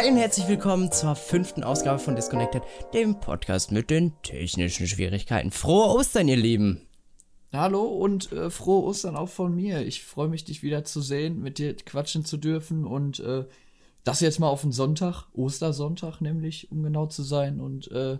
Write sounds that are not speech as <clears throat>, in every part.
Hi und herzlich willkommen zur fünften Ausgabe von Disconnected, dem Podcast mit den technischen Schwierigkeiten. Frohe Ostern, ihr Lieben! Hallo und äh, frohe Ostern auch von mir. Ich freue mich, dich wieder zu sehen, mit dir quatschen zu dürfen und äh, das jetzt mal auf den Sonntag, Ostersonntag nämlich, um genau zu sein. Und äh,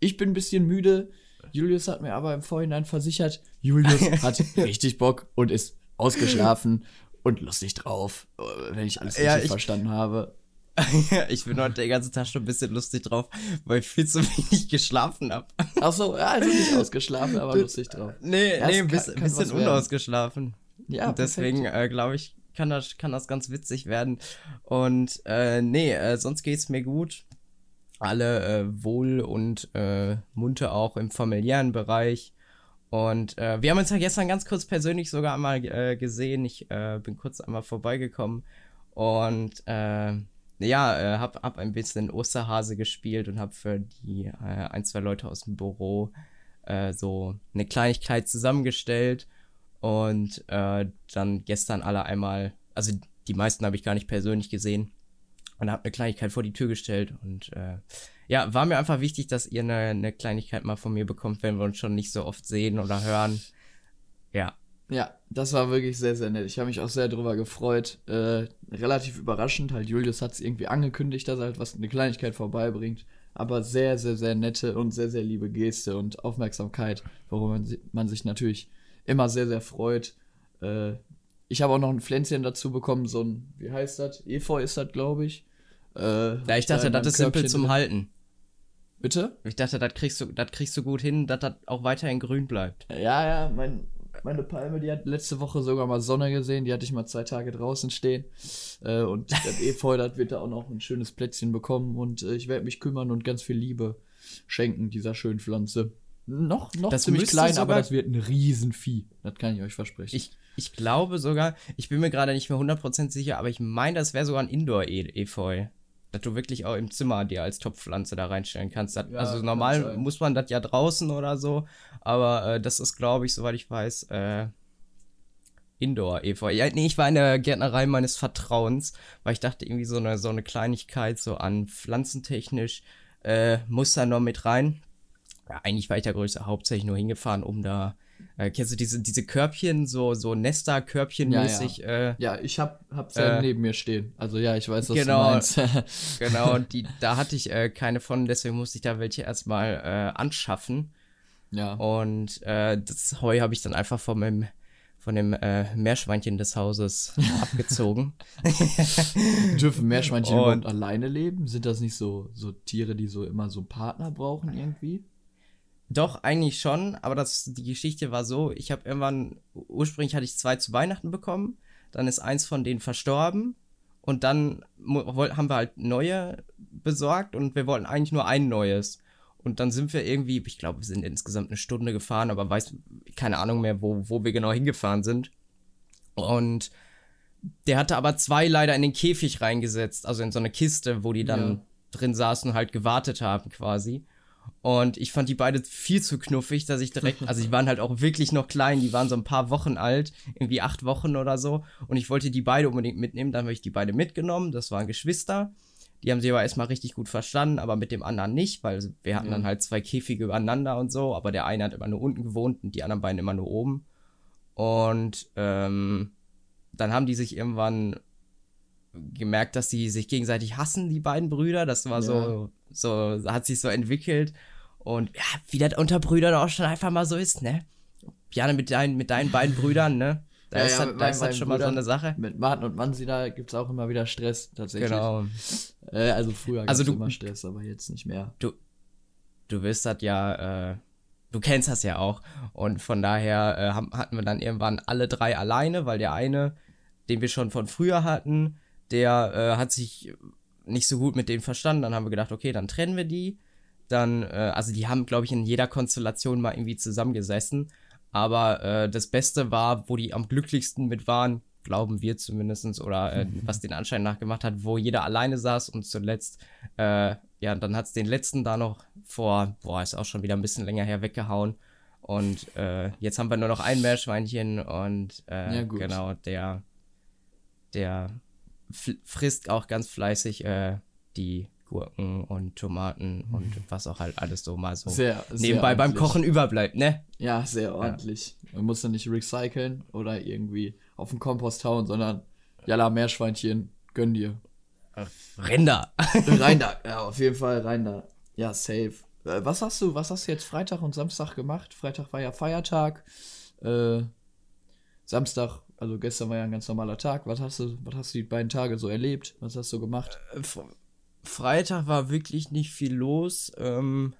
ich bin ein bisschen müde. Julius hat mir aber im Vorhinein versichert, Julius <laughs> hat richtig Bock und ist ausgeschlafen und lustig drauf, äh, wenn ich alles richtig Ja, ich- verstanden habe. <laughs> ich bin heute den ganzen Tag schon ein bisschen lustig drauf, weil ich viel zu wenig geschlafen habe. Achso, ja, also nicht <laughs> ausgeschlafen, aber lustig drauf. Nee, Ja, nee, es ein bisschen, kann bisschen unausgeschlafen. Ja, Und deswegen äh, glaube ich, kann das, kann das ganz witzig werden. Und äh, nee, äh, sonst geht's mir gut. Alle äh, wohl und äh, munter auch im familiären Bereich. Und äh, wir haben uns ja gestern ganz kurz persönlich sogar einmal äh, gesehen. Ich äh, bin kurz einmal vorbeigekommen und äh, ja, äh, hab, hab ein bisschen Osterhase gespielt und hab für die äh, ein, zwei Leute aus dem Büro äh, so eine Kleinigkeit zusammengestellt. Und äh, dann gestern alle einmal, also die meisten habe ich gar nicht persönlich gesehen. Und habe eine Kleinigkeit vor die Tür gestellt. Und äh, ja, war mir einfach wichtig, dass ihr eine, eine Kleinigkeit mal von mir bekommt, wenn wir uns schon nicht so oft sehen oder hören. Ja. Ja, das war wirklich sehr, sehr nett. Ich habe mich auch sehr drüber gefreut. Äh, relativ überraschend, halt Julius hat es irgendwie angekündigt, dass er halt was eine Kleinigkeit vorbeibringt. Aber sehr, sehr, sehr nette und sehr, sehr liebe Geste und Aufmerksamkeit, worum man, si- man sich natürlich immer sehr, sehr freut. Äh, ich habe auch noch ein Pflänzchen dazu bekommen, so ein, wie heißt das? Efeu ist das, glaube ich. Äh, Ja, ich dachte, in das ist simpel Körbchen zum drin. Halten. Bitte? Ich dachte, das kriegst du, das kriegst du gut hin, dass das auch weiterhin grün bleibt. Ja, ja, mein, meine Palme, die hat letzte Woche sogar mal Sonne gesehen. Die hatte ich mal zwei Tage draußen stehen. Äh, und das Efeu, das wird da auch noch ein schönes Plätzchen bekommen. Und äh, ich werde mich kümmern und ganz viel Liebe schenken dieser schönen Pflanze. Noch, noch Das ziemlich klein, sogar- aber das wird ein Riesenvieh. Das kann ich euch versprechen. Ich, ich glaube sogar, ich bin mir gerade nicht mehr 100% sicher, aber ich meine, das wäre sogar ein Indoor-Efeu. Dass du wirklich auch im Zimmer dir als Topfpflanze da reinstellen kannst. Das, Ja, also kann normal sein. muss man das ja draußen oder so, aber äh, das ist, glaube ich, soweit ich weiß, äh, Indoor-Efeu. Ja, nee, ich war in der Gärtnerei meines Vertrauens, weil ich dachte, irgendwie so eine, so eine Kleinigkeit, so an pflanzentechnisch, äh, muss da noch mit rein. Ja, eigentlich war ich da größer hauptsächlich nur hingefahren, um da, äh, kennst du diese, diese Körbchen, so, so Nester-Körbchen-mäßig, äh, ja, ich hab, hab's ja Äh, neben mir stehen. Also ja, ich weiß, was genau. du meinst. <laughs> genau, und die, da <laughs> hatte ich äh, keine von, deswegen musste ich da welche erstmal äh, anschaffen. ja. Und äh, das Heu habe ich dann einfach von meinem von dem äh, Meerschweinchen des Hauses <laughs> abgezogen. Dürfen Meerschweinchen Und- alleine leben? Sind das nicht so, so Tiere, die so immer so Partner brauchen irgendwie? Doch, eigentlich schon, aber das, die Geschichte war so, ich habe irgendwann, ursprünglich hatte ich zwei zu Weihnachten bekommen, dann ist eins von denen verstorben und dann haben wir halt neue besorgt und wir wollten eigentlich nur ein neues. Und dann sind wir irgendwie, ich glaube, wir sind insgesamt eine Stunde gefahren, aber weiß, keine Ahnung mehr, wo, wo wir genau hingefahren sind. Und der hatte aber zwei leider in den Käfig reingesetzt, also in so eine Kiste, wo die dann Ja. drin saßen und halt gewartet haben quasi. Und ich fand die beide viel zu knuffig, dass ich direkt, also die waren halt auch wirklich noch klein, die waren so ein paar Wochen alt, irgendwie acht Wochen oder so. Und ich wollte die beide unbedingt mitnehmen, dann habe ich die beide mitgenommen, das waren Geschwister. Die haben sie aber erstmal richtig gut verstanden, aber mit dem anderen nicht, weil wir hatten Ja. dann halt zwei Käfige übereinander und so, aber der eine hat immer nur unten gewohnt und die anderen beiden immer nur oben. Und ähm, dann haben die sich irgendwann gemerkt, dass die sich gegenseitig hassen, die beiden Brüder. Das war so, so, hat sich so entwickelt. Und ja, wie das unter Brüdern auch schon einfach mal so ist, ne? Jana mit deinen, mit deinen beiden Brüdern, ne? Da Ja, ist ja, das, mit da ist beiden schon mal so Brüdern. eine Sache. Mit Martin und Mansi, da gibt's auch immer wieder Stress, tatsächlich. Genau. Äh, also früher Also du- immer Stress, aber jetzt nicht mehr. du wirst das ja, äh, du kennst das ja auch. Und von daher äh, hatten wir dann irgendwann alle drei alleine, weil der eine, den wir schon von früher hatten, der äh, hat sich nicht so gut mit denen verstanden. Dann haben wir gedacht, okay, dann trennen wir die. Dann, äh, also die haben, glaube ich, in jeder Konstellation mal irgendwie zusammengesessen. Aber äh, das Beste war, wo die am glücklichsten mit waren, glauben wir zumindestens oder äh, was den Anschein nachgemacht hat, wo jeder alleine saß und zuletzt, äh, ja, dann hat's den letzten da noch vor, boah, ist auch schon wieder ein bisschen länger her, weggehauen. Und äh, jetzt haben wir nur noch ein Meerschweinchen und äh, Ja, genau, der, der frisst auch ganz fleißig äh, die Gurken und Tomaten und was auch halt alles so mal so Sehr, sehr nebenbei beim ordentlich. Kochen überbleibt, ne? Ja, sehr ordentlich. Man muss dann nicht recyceln oder irgendwie auf den Kompost hauen, sondern Jalla, Meerschweinchen, gönn dir. Rinder. <laughs> rein da. <laughs> Ja, auf jeden Fall rein da. Ja, safe. Äh, was hast du, was hast du jetzt Freitag und Samstag gemacht? Freitag war ja Feiertag. Äh, Samstag, also gestern war ja ein ganz normaler Tag. Was hast du, was hast du die beiden Tage so erlebt? Was hast du gemacht? Fre- Freitag war wirklich nicht viel los. Ähm,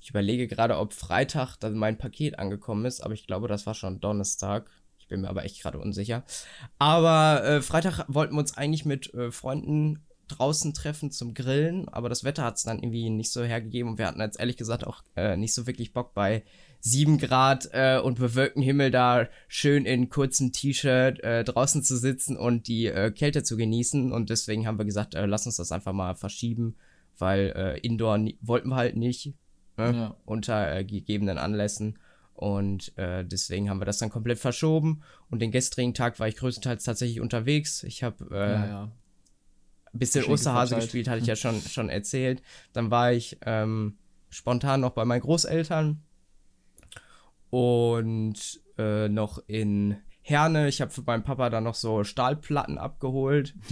ich überlege gerade, ob Freitag dann mein Paket angekommen ist, aber ich glaube, das war schon Donnerstag. Ich bin mir aber echt gerade unsicher. Aber äh, Freitag wollten wir uns eigentlich mit äh, Freunden draußen treffen zum Grillen, aber das Wetter hat es dann irgendwie nicht so hergegeben und wir hatten jetzt ehrlich gesagt auch äh, nicht so wirklich Bock bei 7 Grad äh, und bewölktem Himmel da schön in kurzem T-Shirt äh, draußen zu sitzen und die äh, Kälte zu genießen und deswegen haben wir gesagt, äh, lass uns das einfach mal verschieben, weil äh, Indoor wollten wir halt nicht ne? Ja. unter äh, gegebenen Anlässen und deswegen haben wir das dann komplett verschoben und den gestrigen Tag war ich größtenteils tatsächlich unterwegs. Ich habe ja, ja. ein bisschen Osterhase verteilt. gespielt, hatte ich <laughs> ja schon, schon erzählt. Dann war ich ähm, spontan noch bei meinen Großeltern und äh, noch in Herne. Ich habe für meinen Papa dann noch so Stahlplatten abgeholt. <laughs>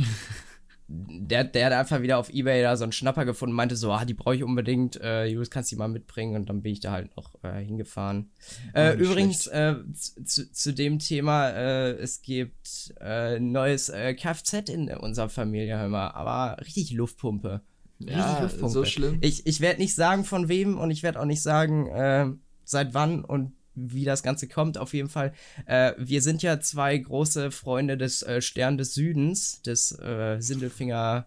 Der, der hat einfach wieder auf Ebay da so einen Schnapper gefunden und meinte so, ah, die brauche ich unbedingt. Äh, Julius, kannst du die mal mitbringen? Und dann bin ich da halt noch äh, hingefahren. Äh, nicht übrigens, äh, zu, zu, dem Thema, äh, es gibt äh, ein neues äh, Kfz in unserer Familie, hör mal, aber richtig Luftpumpe. Richtig Ja, Luftpumpe. so schlimm. Ich, ich werde nicht sagen, von wem und ich werde auch nicht sagen, äh, seit wann und wie das Ganze kommt. Auf jeden Fall, äh, wir sind ja zwei große Freunde des äh, Stern des Südens, des äh, Sindelfinger,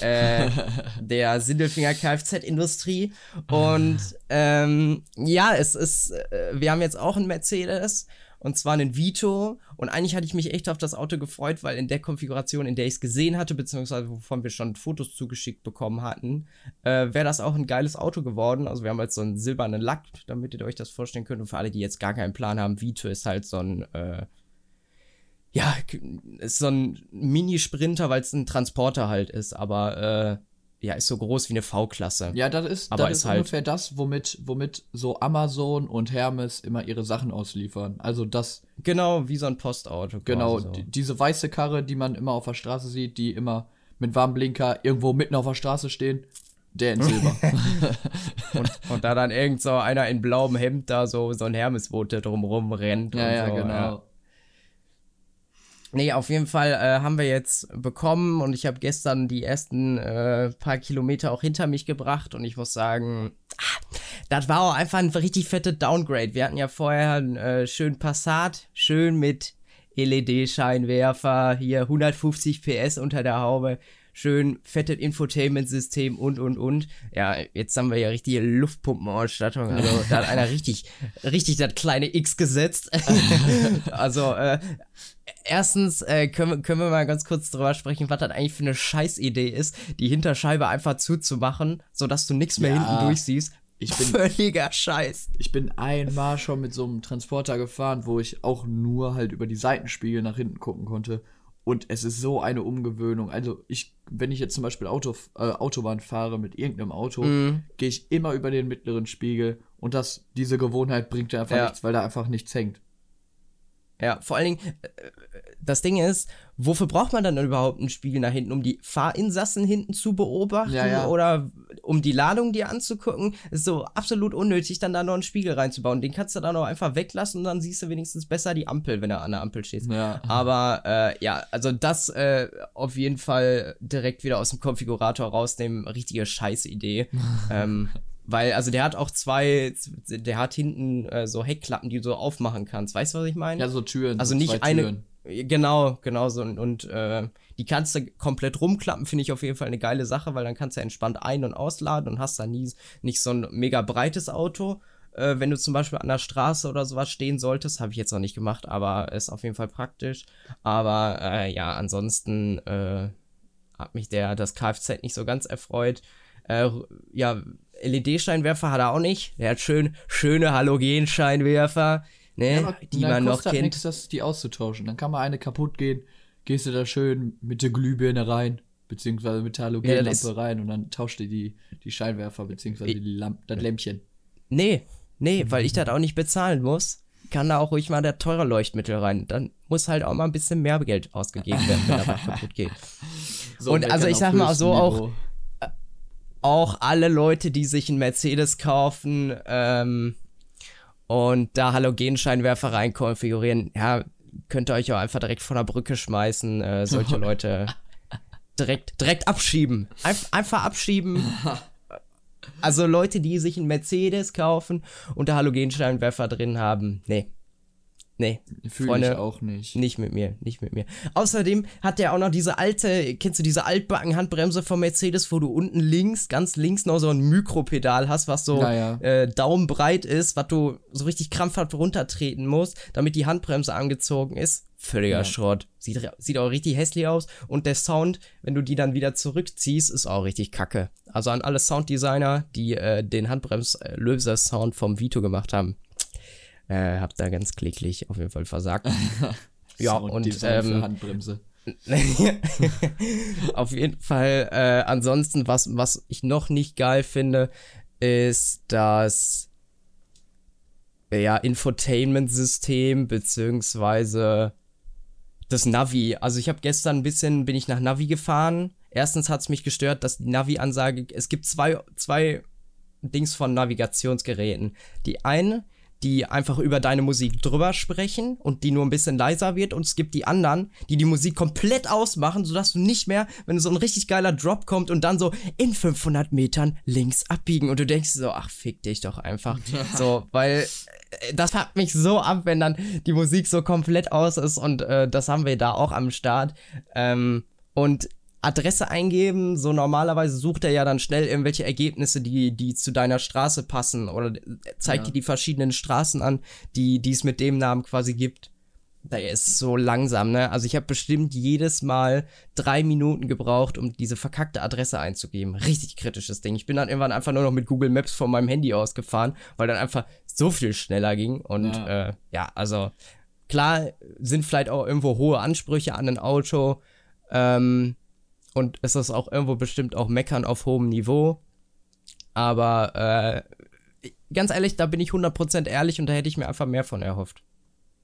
äh, <laughs> der Sindelfinger Kfz-Industrie. <laughs> Und ähm, ja, es ist, äh, wir haben jetzt auch einen Mercedes. Und zwar einen Vito. Und eigentlich hatte ich mich echt auf das Auto gefreut, weil in der Konfiguration, in der ich es gesehen hatte, beziehungsweise wovon wir schon Fotos zugeschickt bekommen hatten, äh, wäre das auch ein geiles Auto geworden. Also wir haben jetzt so einen silbernen Lack, damit ihr euch das vorstellen könnt. Und für alle, die jetzt gar keinen Plan haben, Vito ist halt so ein, äh, ja, ist so ein Mini-Sprinter, weil es ein Transporter halt ist. Aber äh, ja, ist so groß wie eine V-Klasse. Ja, das ist, Aber das ist halt- ungefähr das, womit, womit so Amazon und Hermes immer ihre Sachen ausliefern. Also das, Genau, wie so ein Postauto. genau, so. die, diese weiße Karre, die man immer auf der Straße sieht, die immer mit warmem Blinker irgendwo mitten auf der Straße stehen, der in Silber. <laughs> Und, und da dann irgend so einer in blauem Hemd da so, so ein Hermesbote drumrum rennt. ja, ja, so, genau. Nee, auf jeden Fall äh, haben wir jetzt bekommen und ich habe gestern die ersten äh, paar Kilometer auch hinter mich gebracht und ich muss sagen, ah, das war auch einfach ein richtig fettes Downgrade. Wir hatten ja vorher einen äh, schönen Passat, schön mit LED-Scheinwerfer, hier 150 PS unter der Haube, schön fettes Infotainment-System und und und. Ja, jetzt haben wir ja richtige Luftpumpenausstattung. Also da hat einer richtig, richtig das kleine X gesetzt. <laughs> also, äh, erstens äh, können, wir- können wir mal ganz kurz drüber sprechen, was das eigentlich für eine Scheißidee ist, die Hinterscheibe einfach zuzumachen, sodass du nichts mehr Ja. hinten durchsiehst. Ich bin- Völliger Scheiß. Ich bin einmal schon mit so einem Transporter gefahren, wo ich auch nur halt über die Seitenspiegel nach hinten gucken konnte. Und es ist so eine Umgewöhnung. Also ich, wenn ich jetzt zum Beispiel Auto, äh, Autobahn fahre mit irgendeinem Auto, Mhm. gehe ich immer über den mittleren Spiegel und das, diese Gewohnheit bringt dir einfach Ja. nichts, weil da einfach nichts hängt. Ja, vor allen Dingen, äh, das Ding ist, wofür braucht man dann überhaupt einen Spiegel nach hinten? Um die Fahrinsassen hinten zu beobachten Ja, ja. oder um die Ladung dir anzugucken? Ist so absolut unnötig, dann da noch einen Spiegel reinzubauen. Den kannst du dann auch einfach weglassen und dann siehst du wenigstens besser die Ampel, wenn du an der Ampel stehst. Ja. Aber äh, ja, also das äh, auf jeden Fall direkt wieder aus dem Konfigurator rausnehmen, richtige Scheißidee. <laughs> ähm, weil, also der hat auch zwei, der hat hinten äh, so Heckklappen, die du so aufmachen kannst. Weißt du, was ich meine? Ja, so Türen. Also so nicht eine. Türen. Genau, genau so. Und, und äh, die kannst du komplett rumklappen, finde ich auf jeden Fall eine geile Sache, weil dann kannst du entspannt ein- und ausladen und hast dann nie nicht so ein mega breites Auto. Äh, wenn du zum Beispiel an der Straße oder sowas stehen solltest, habe ich jetzt noch nicht gemacht, aber ist auf jeden Fall praktisch. Aber äh, ja, ansonsten äh, hat mich der das Kfz nicht so ganz erfreut. Äh, ja, LED-Scheinwerfer hat er auch nicht. Der hat schön schöne Halogenscheinwerfer, ne, Ja, die man noch kostet kennt. Nix, das, die auszutauschen. Dann kann mal eine kaputt gehen, gehst du da schön mit der Glühbirne rein. beziehungsweise mit der Halogenlampe ja, rein und dann tauscht ihr die, die Scheinwerfer, beziehungsweise die Lamp das Lämpchen. Nee, nee, weil ich das auch nicht bezahlen muss, kann da auch ruhig mal der teure Leuchtmittel rein. Dann muss halt auch mal ein bisschen mehr Geld ausgegeben werden, wenn da was <laughs> kaputt geht. So, und also ich sag mal so auch, äh, auch alle Leute, die sich einen Mercedes kaufen ähm, und da Halogenscheinwerfer rein konfigurieren, ja, könnt ihr euch auch einfach direkt von der Brücke schmeißen. Äh, solche <laughs> Leute direkt, direkt abschieben. Einf einfach abschieben. <laughs> Also Leute, die sich einen Mercedes kaufen und da Halogenscheinwerfer drin haben, nee. Nee, fühle ich auch nicht. Nicht mit mir, nicht mit mir. Außerdem hat der auch noch diese alte, kennst du diese altbacken Handbremse von Mercedes, wo du unten links, ganz links noch so ein Mikropedal hast, was so naja. äh, daumenbreit ist, was du so richtig krampfhaft runtertreten musst, damit die Handbremse angezogen ist. Völliger ja. Schrott. Sieht, sieht auch richtig hässlich aus. Und der Sound, wenn du die dann wieder zurückziehst, ist auch richtig kacke. Also an alle Sounddesigner, die äh, den Handbrems-Löser-Sound vom Vito gemacht haben. Äh, hab da ganz kläglich auf jeden Fall versagt. <laughs> ja, und ähm, Handbremse. <laughs> auf jeden Fall, äh, ansonsten, was, was ich noch nicht geil finde, ist das ja, Infotainment-System, beziehungsweise das Navi. Also ich habe gestern ein bisschen, bin ich nach Navi gefahren. Erstens hat es mich gestört, dass die Navi-Ansage, es gibt zwei, zwei Dings von Navigationsgeräten. Die eine die einfach über deine Musik drüber sprechen und die nur ein bisschen leiser wird. Und es gibt die anderen, die die Musik komplett ausmachen, sodass du nicht mehr, wenn so ein richtig geiler Drop kommt und dann so in 500 Metern links abbiegen und du denkst so, ach, fick dich doch einfach. <laughs> so, weil äh, das fuckt mich so ab, wenn dann die Musik so komplett aus ist und äh, das haben wir da auch am Start. Ähm, und Adresse eingeben. So normalerweise sucht er ja dann schnell irgendwelche Ergebnisse, die, die zu deiner Straße passen oder zeigt ja. dir die verschiedenen Straßen an, die, die es mit dem Namen quasi gibt. Der ist so langsam, ne? Also ich habe bestimmt jedes Mal drei Minuten gebraucht, um diese verkackte Adresse einzugeben. Richtig kritisches Ding. Ich bin dann irgendwann einfach nur noch mit Google Maps von meinem Handy ausgefahren, weil dann einfach so viel schneller ging. Und ja, äh, ja also klar sind vielleicht auch irgendwo hohe Ansprüche an ein Auto. Ähm, und es ist auch irgendwo bestimmt auch Meckern auf hohem Niveau. Aber äh, ganz ehrlich, da bin ich 100% ehrlich und da hätte ich mir einfach mehr von erhofft.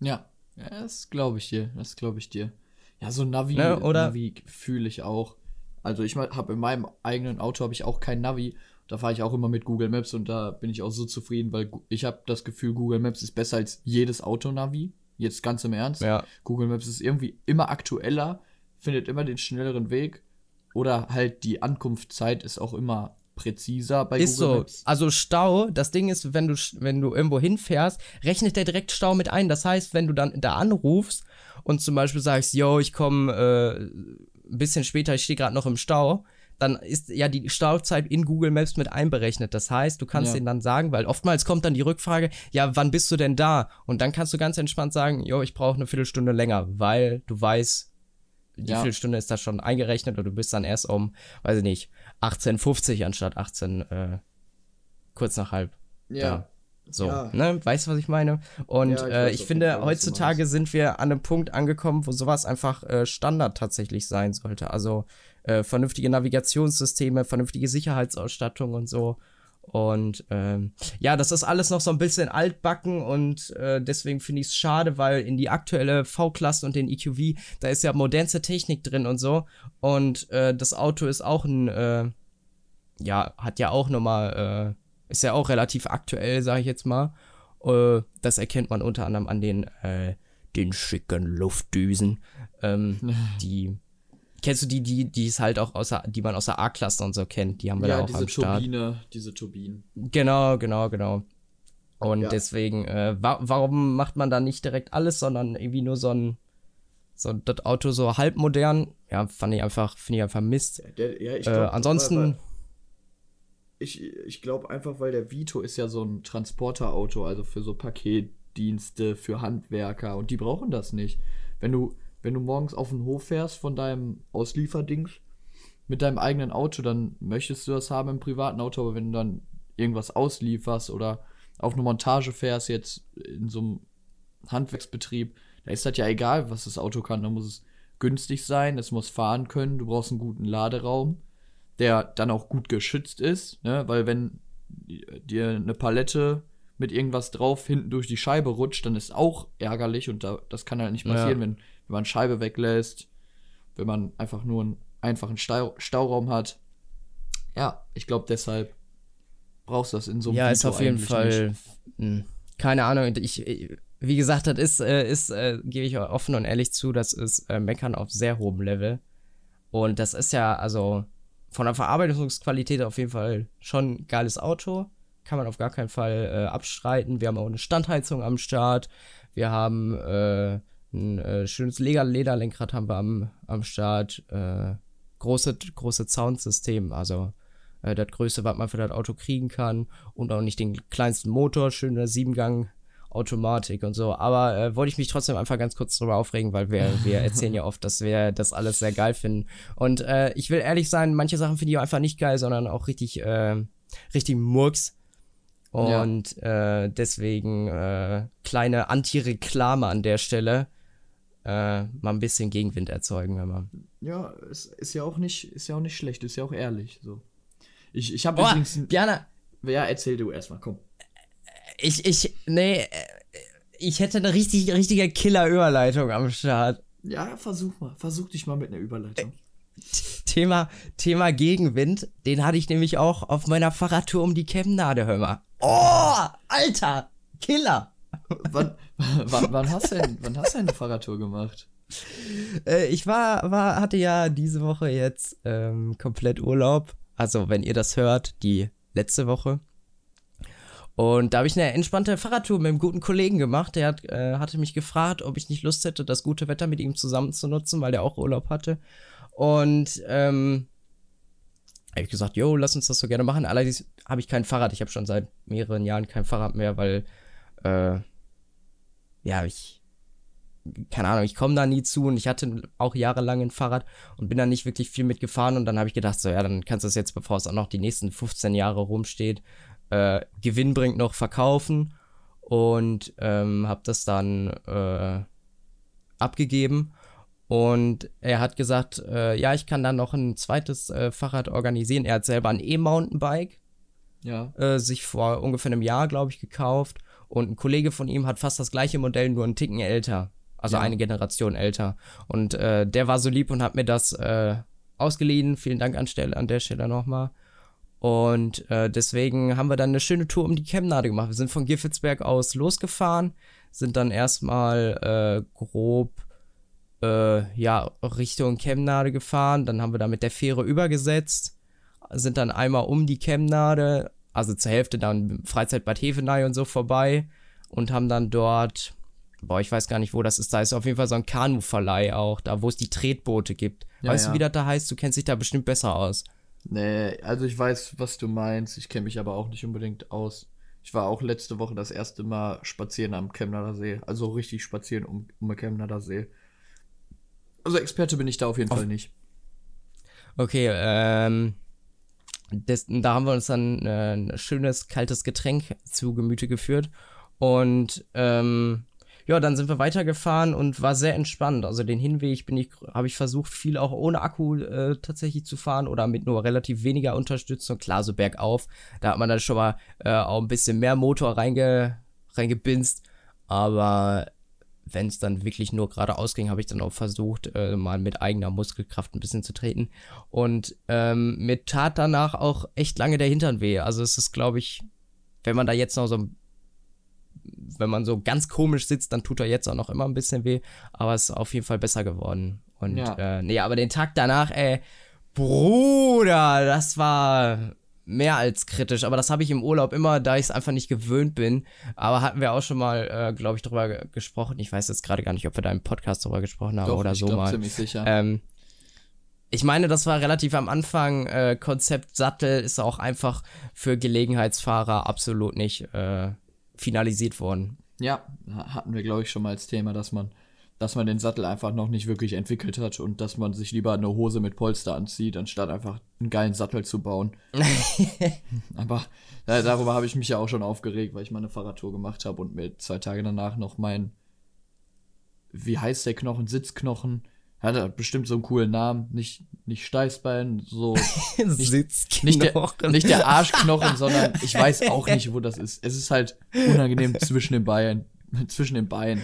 Ja, ja das glaube ich dir. Das glaube ich dir. Ja, so Navi, ne, Navi fühle ich auch. Also ich habe in meinem eigenen Auto habe ich auch kein Navi. Da fahre ich auch immer mit Google Maps und da bin ich auch so zufrieden, weil ich habe das Gefühl, Google Maps ist besser als jedes Auto-Navi. Jetzt ganz im Ernst. Ja. Google Maps ist irgendwie immer aktueller, findet immer den schnelleren Weg oder halt die Ankunftszeit ist auch immer präziser bei ist Google Maps. so. Also Stau, das Ding ist, wenn du, wenn du irgendwo hinfährst, rechnet der direkt Stau mit ein. Das heißt, wenn du dann da anrufst und zum Beispiel sagst, yo, ich komme äh, ein bisschen später, ich stehe gerade noch im Stau, dann ist ja die Stauzeit in Google Maps mit einberechnet. Das heißt, du kannst ja. denen dann sagen, weil oftmals kommt dann die Rückfrage, ja, wann bist du denn da? Und dann kannst du ganz entspannt sagen, yo, ich brauche eine Viertelstunde länger, weil du weißt, die ja. Viertelstunde ist da schon eingerechnet und du bist dann erst um, weiß ich nicht, 18.50 anstatt 18, äh, kurz nach halb. Ja. Da. So, ja. ne? Weißt du, was ich meine? Und ja, ich, äh, ich finde, Fall, heutzutage sind wir an einem Punkt angekommen, wo sowas einfach äh, Standard tatsächlich sein sollte. Also äh, vernünftige Navigationssysteme, vernünftige Sicherheitsausstattung und so. Und ähm, ja, das ist alles noch so ein bisschen altbacken und äh, deswegen finde ich es schade, weil in die aktuelle V-Klasse und den EQV, da ist ja modernste Technik drin und so. Und äh, das Auto ist auch ein, äh, ja, hat ja auch nochmal, äh, ist ja auch relativ aktuell, sage ich jetzt mal. Äh, das erkennt man unter anderem an den, äh, den schicken Luftdüsen, ähm, <laughs> die Kennst du die, die, die ist halt auch außer, die man aus der A-Klasse und so kennt, die haben wir ja, da auch diese am Start. Turbine, diese Turbinen. Genau, genau, genau. Und ja. deswegen, äh, wa warum macht man da nicht direkt alles, sondern irgendwie nur so ein, so das Auto so halb modern? Ja, fand ich einfach, finde ich einfach Mist. Der, ja, ich glaub, äh, ansonsten. ich ich glaube einfach, weil der Vito ist ja so ein Transporterauto, also für so Paketdienste, für Handwerker und die brauchen das nicht. Wenn du, wenn du morgens auf den Hof fährst von deinem Auslieferdings mit deinem eigenen Auto, dann möchtest du das haben im privaten Auto, aber wenn du dann irgendwas auslieferst oder auf eine Montage fährst, jetzt in so einem Handwerksbetrieb, da ist das ja egal, was das Auto kann, da muss es günstig sein, es muss fahren können, du brauchst einen guten Laderaum, der dann auch gut geschützt ist, ne? weil wenn dir eine Palette mit irgendwas drauf hinten durch die Scheibe rutscht, dann ist auch ärgerlich und da, das kann halt nicht passieren, ja. wenn, wenn man Scheibe weglässt, wenn man einfach nur einen einfachen Stau, Stauraum hat. Ja, ich glaube deshalb brauchst du das in so einem Ja, Video ist auf jeden Fall. Nicht. Hm, keine Ahnung, ich, wie gesagt, das ist, äh, ist äh, gebe ich offen und ehrlich zu, das ist äh, Meckern auf sehr hohem Level. Und das ist ja, also von der Verarbeitungsqualität auf jeden Fall schon ein geiles Auto. Kann man auf gar keinen Fall äh, abstreiten. Wir haben auch eine Standheizung am Start. Wir haben äh, ein äh, schönes Lederlenkrad haben wir am, am Start. Äh, große, große Soundsystem, also äh, das größte, was man für das Auto kriegen kann. Und auch nicht den kleinsten Motor, schöner Siebengang. Automatik und so. Aber äh, wollte ich mich trotzdem einfach ganz kurz drüber aufregen, weil wir, wir <laughs> erzählen ja oft, dass wir das alles sehr geil finden. Und äh, ich will ehrlich sein, manche Sachen finde ich einfach nicht geil, sondern auch richtig, äh, richtig Murks. Und ja. äh, deswegen äh, kleine Anti-Reklame an der Stelle. Äh, mal ein bisschen Gegenwind erzeugen, wenn man. Ja, es ist ja auch nicht, ist ja auch nicht schlecht, ist ja auch ehrlich. So. Ich, ich habe übrigens. Bjana. Ja, erzähl du erstmal, komm. Ich, ich, nee, ich hätte eine richtig, richtige Killer-Überleitung am Start. Ja, versuch mal. Versuch dich mal mit einer Überleitung. Thema, Thema Gegenwind, den hatte ich nämlich auch auf meiner Fahrradtour um die Chemnade, hör mal. Oh, Alter, Killer. Wann, <laughs> wann, wann, hast du denn, wann hast du denn eine Fahrradtour gemacht? Äh, ich war, war, hatte ja diese Woche jetzt ähm, komplett Urlaub. Also, wenn ihr das hört, die letzte Woche. Und da habe ich eine entspannte Fahrradtour mit einem guten Kollegen gemacht. Der hat, äh, hatte mich gefragt, ob ich nicht Lust hätte, das gute Wetter mit ihm zusammen zu nutzen, weil der auch Urlaub hatte. Und ähm, habe ich gesagt, yo, lass uns das so gerne machen. Allerdings habe ich kein Fahrrad. Ich habe schon seit mehreren Jahren kein Fahrrad mehr, weil, äh, ja, ich, keine Ahnung, ich komme da nie zu und ich hatte auch jahrelang ein Fahrrad und bin da nicht wirklich viel mitgefahren und dann habe ich gedacht, so, ja, dann kannst du es jetzt, bevor es auch noch die nächsten 15 Jahre rumsteht, äh, Gewinn bringt noch verkaufen und ähm, habe das dann äh, abgegeben. Und er hat gesagt, äh, ja, ich kann dann noch ein zweites äh, Fahrrad organisieren. Er hat selber ein E-Mountainbike ja. Äh, sich vor ungefähr einem Jahr, glaube ich, gekauft. Und ein Kollege von ihm hat fast das gleiche Modell, nur einen Ticken älter. Also ja. eine Generation älter. Und äh, der war so lieb und hat mir das äh, ausgeliehen. Vielen Dank an, Stelle, an der Stelle nochmal. Und äh, deswegen haben wir dann eine schöne Tour um die Chemnade gemacht. Wir sind von Giffelsberg aus losgefahren, sind dann erstmal äh, grob äh, ja, Richtung Chemnade gefahren. Dann haben wir da mit der Fähre übergesetzt, sind dann einmal um die Chemnade, also zur Hälfte dann Freizeitbad Hefenei und so vorbei und haben dann dort, boah, ich weiß gar nicht, wo das ist. Da ist auf jeden Fall so ein Kanuverleih auch, da wo es die Tretboote gibt. Ja, weißt ja. du, wie das da heißt? Du kennst dich da bestimmt besser aus. Nee, also ich weiß, was du meinst. Ich kenne mich aber auch nicht unbedingt aus. Ich war auch letzte Woche das erste Mal spazieren am Chemnader See. Also richtig spazieren um, um den Chemnader See. Also Experte bin ich da auf jeden auf Fall nicht. Okay, ähm. Das, da haben wir uns dann äh, ein schönes kaltes Getränk zu Gemüte geführt. Und ähm, ja, dann sind wir weitergefahren und war sehr entspannt. Also den Hinweg bin ich, habe ich versucht, viel auch ohne Akku äh, tatsächlich zu fahren oder mit nur relativ weniger Unterstützung. Klar, so bergauf, da hat man dann schon mal äh, auch ein bisschen mehr Motor reinge, reingebinst. Aber wenn es dann wirklich nur geradeaus ging, habe ich dann auch versucht, äh, mal mit eigener Muskelkraft ein bisschen zu treten. Und ähm, mir tat danach auch echt lange der Hintern weh. Also es ist, glaube ich, wenn man da jetzt noch so wenn man so ganz komisch sitzt, dann tut er jetzt auch noch immer ein bisschen weh, aber es ist auf jeden Fall besser geworden. Und ja. äh, nee, aber den Tag danach, ey, Bruder, das war mehr als kritisch, aber das habe ich im Urlaub immer, da ich es einfach nicht gewöhnt bin. Aber hatten wir auch schon mal, äh, glaube ich, drüber gesprochen. Ich weiß jetzt gerade gar nicht, ob wir da im Podcast drüber gesprochen haben Doch, oder so mal. Ziemlich sicher. Ähm, ich meine, das war relativ am Anfang. Äh, Konzept Sattel ist auch einfach für Gelegenheitsfahrer absolut nicht äh, finalisiert worden. Ja, hatten wir, glaube ich, schon mal als Thema, dass man, dass man den Sattel einfach noch nicht wirklich entwickelt hat und dass man sich lieber eine Hose mit Polster anzieht, anstatt einfach einen geilen Sattel zu bauen. <laughs> Aber äh, darüber habe ich mich ja auch schon aufgeregt, weil ich mal eine Fahrradtour gemacht habe und mir zwei Tage danach noch mein, wie heißt der Knochen, Sitzknochen, Hat er bestimmt so einen coolen Namen. Nicht, nicht Steißbein, so. <laughs> nicht, Sitzknochen. nicht, der, nicht der Arschknochen, sondern ich weiß auch nicht, wo das ist. Es ist halt unangenehm zwischen den Beinen. <laughs> Zwischen den Beinen.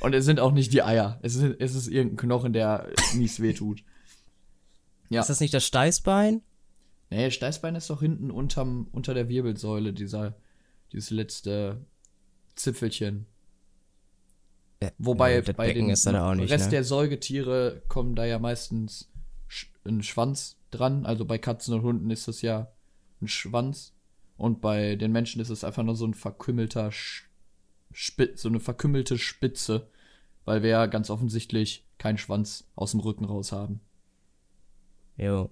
Und es sind auch nicht die Eier. Es ist, es ist irgendein Knochen, der mies wehtut. Ja. Ist das nicht das Steißbein? Nee, Steißbein ist doch hinten unterm, unter der Wirbelsäule, dieser, dieses letzte Zipfelchen. Wobei Ja, bei Becken den nicht, Rest ne? der Säugetiere kommen da ja meistens ein Schwanz dran. Also bei Katzen und Hunden ist das ja ein Schwanz. Und bei den Menschen ist es einfach nur so ein verkümmelter Sch Spi- so eine verkümmelte Spitze. Weil wir ja ganz offensichtlich keinen Schwanz aus dem Rücken raus haben. Jo.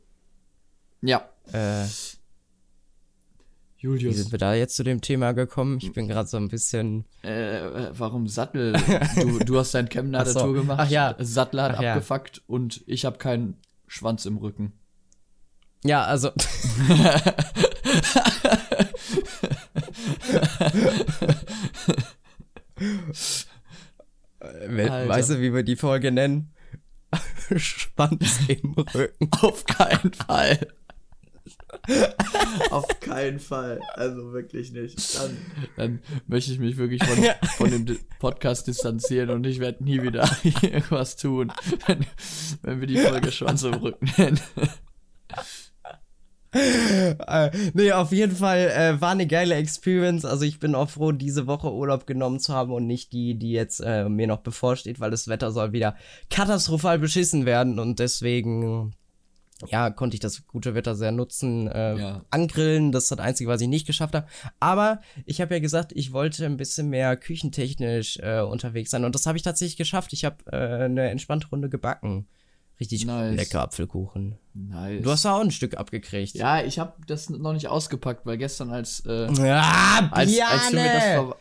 Ja. Äh, wie Julius. sind wir da jetzt zu dem Thema gekommen? Ich bin gerade so ein bisschen. Äh, warum Sattel? Du, du hast dein Chemnitzer Ach so. Tour gemacht. Ach ja. Sattler hat Ach ja. abgefuckt und ich habe keinen Schwanz im Rücken. Ja, also. <laughs> <laughs> Alter. weißt du, wie wir die Folge nennen? <laughs> Schwanz im Rücken. Auf keinen Fall. <laughs> Auf keinen Fall. Also wirklich nicht. Dann, dann möchte ich mich wirklich von, von dem Podcast distanzieren und ich werde nie wieder <laughs> irgendwas tun, wenn, wenn wir die Folge Schwanz im Rücken nennen. Äh, nee, auf jeden Fall äh, war eine geile Experience. Also ich bin auch froh, diese Woche Urlaub genommen zu haben und nicht die, die jetzt äh, mir noch bevorsteht, weil das Wetter soll wieder katastrophal beschissen werden und deswegen ja, konnte ich das gute Wetter sehr nutzen. Äh, Ja. Angrillen, das ist das Einzige, was ich nicht geschafft habe. Aber ich habe ja gesagt, ich wollte ein bisschen mehr küchentechnisch äh, unterwegs sein und das habe ich tatsächlich geschafft. Ich habe äh, eine entspannte Runde gebacken. Richtig Nice. lecker Apfelkuchen. Nice. Du hast da auch ein Stück abgekriegt. ja, ich habe das noch nicht ausgepackt, weil gestern als äh, Ah, als, als du mir das ver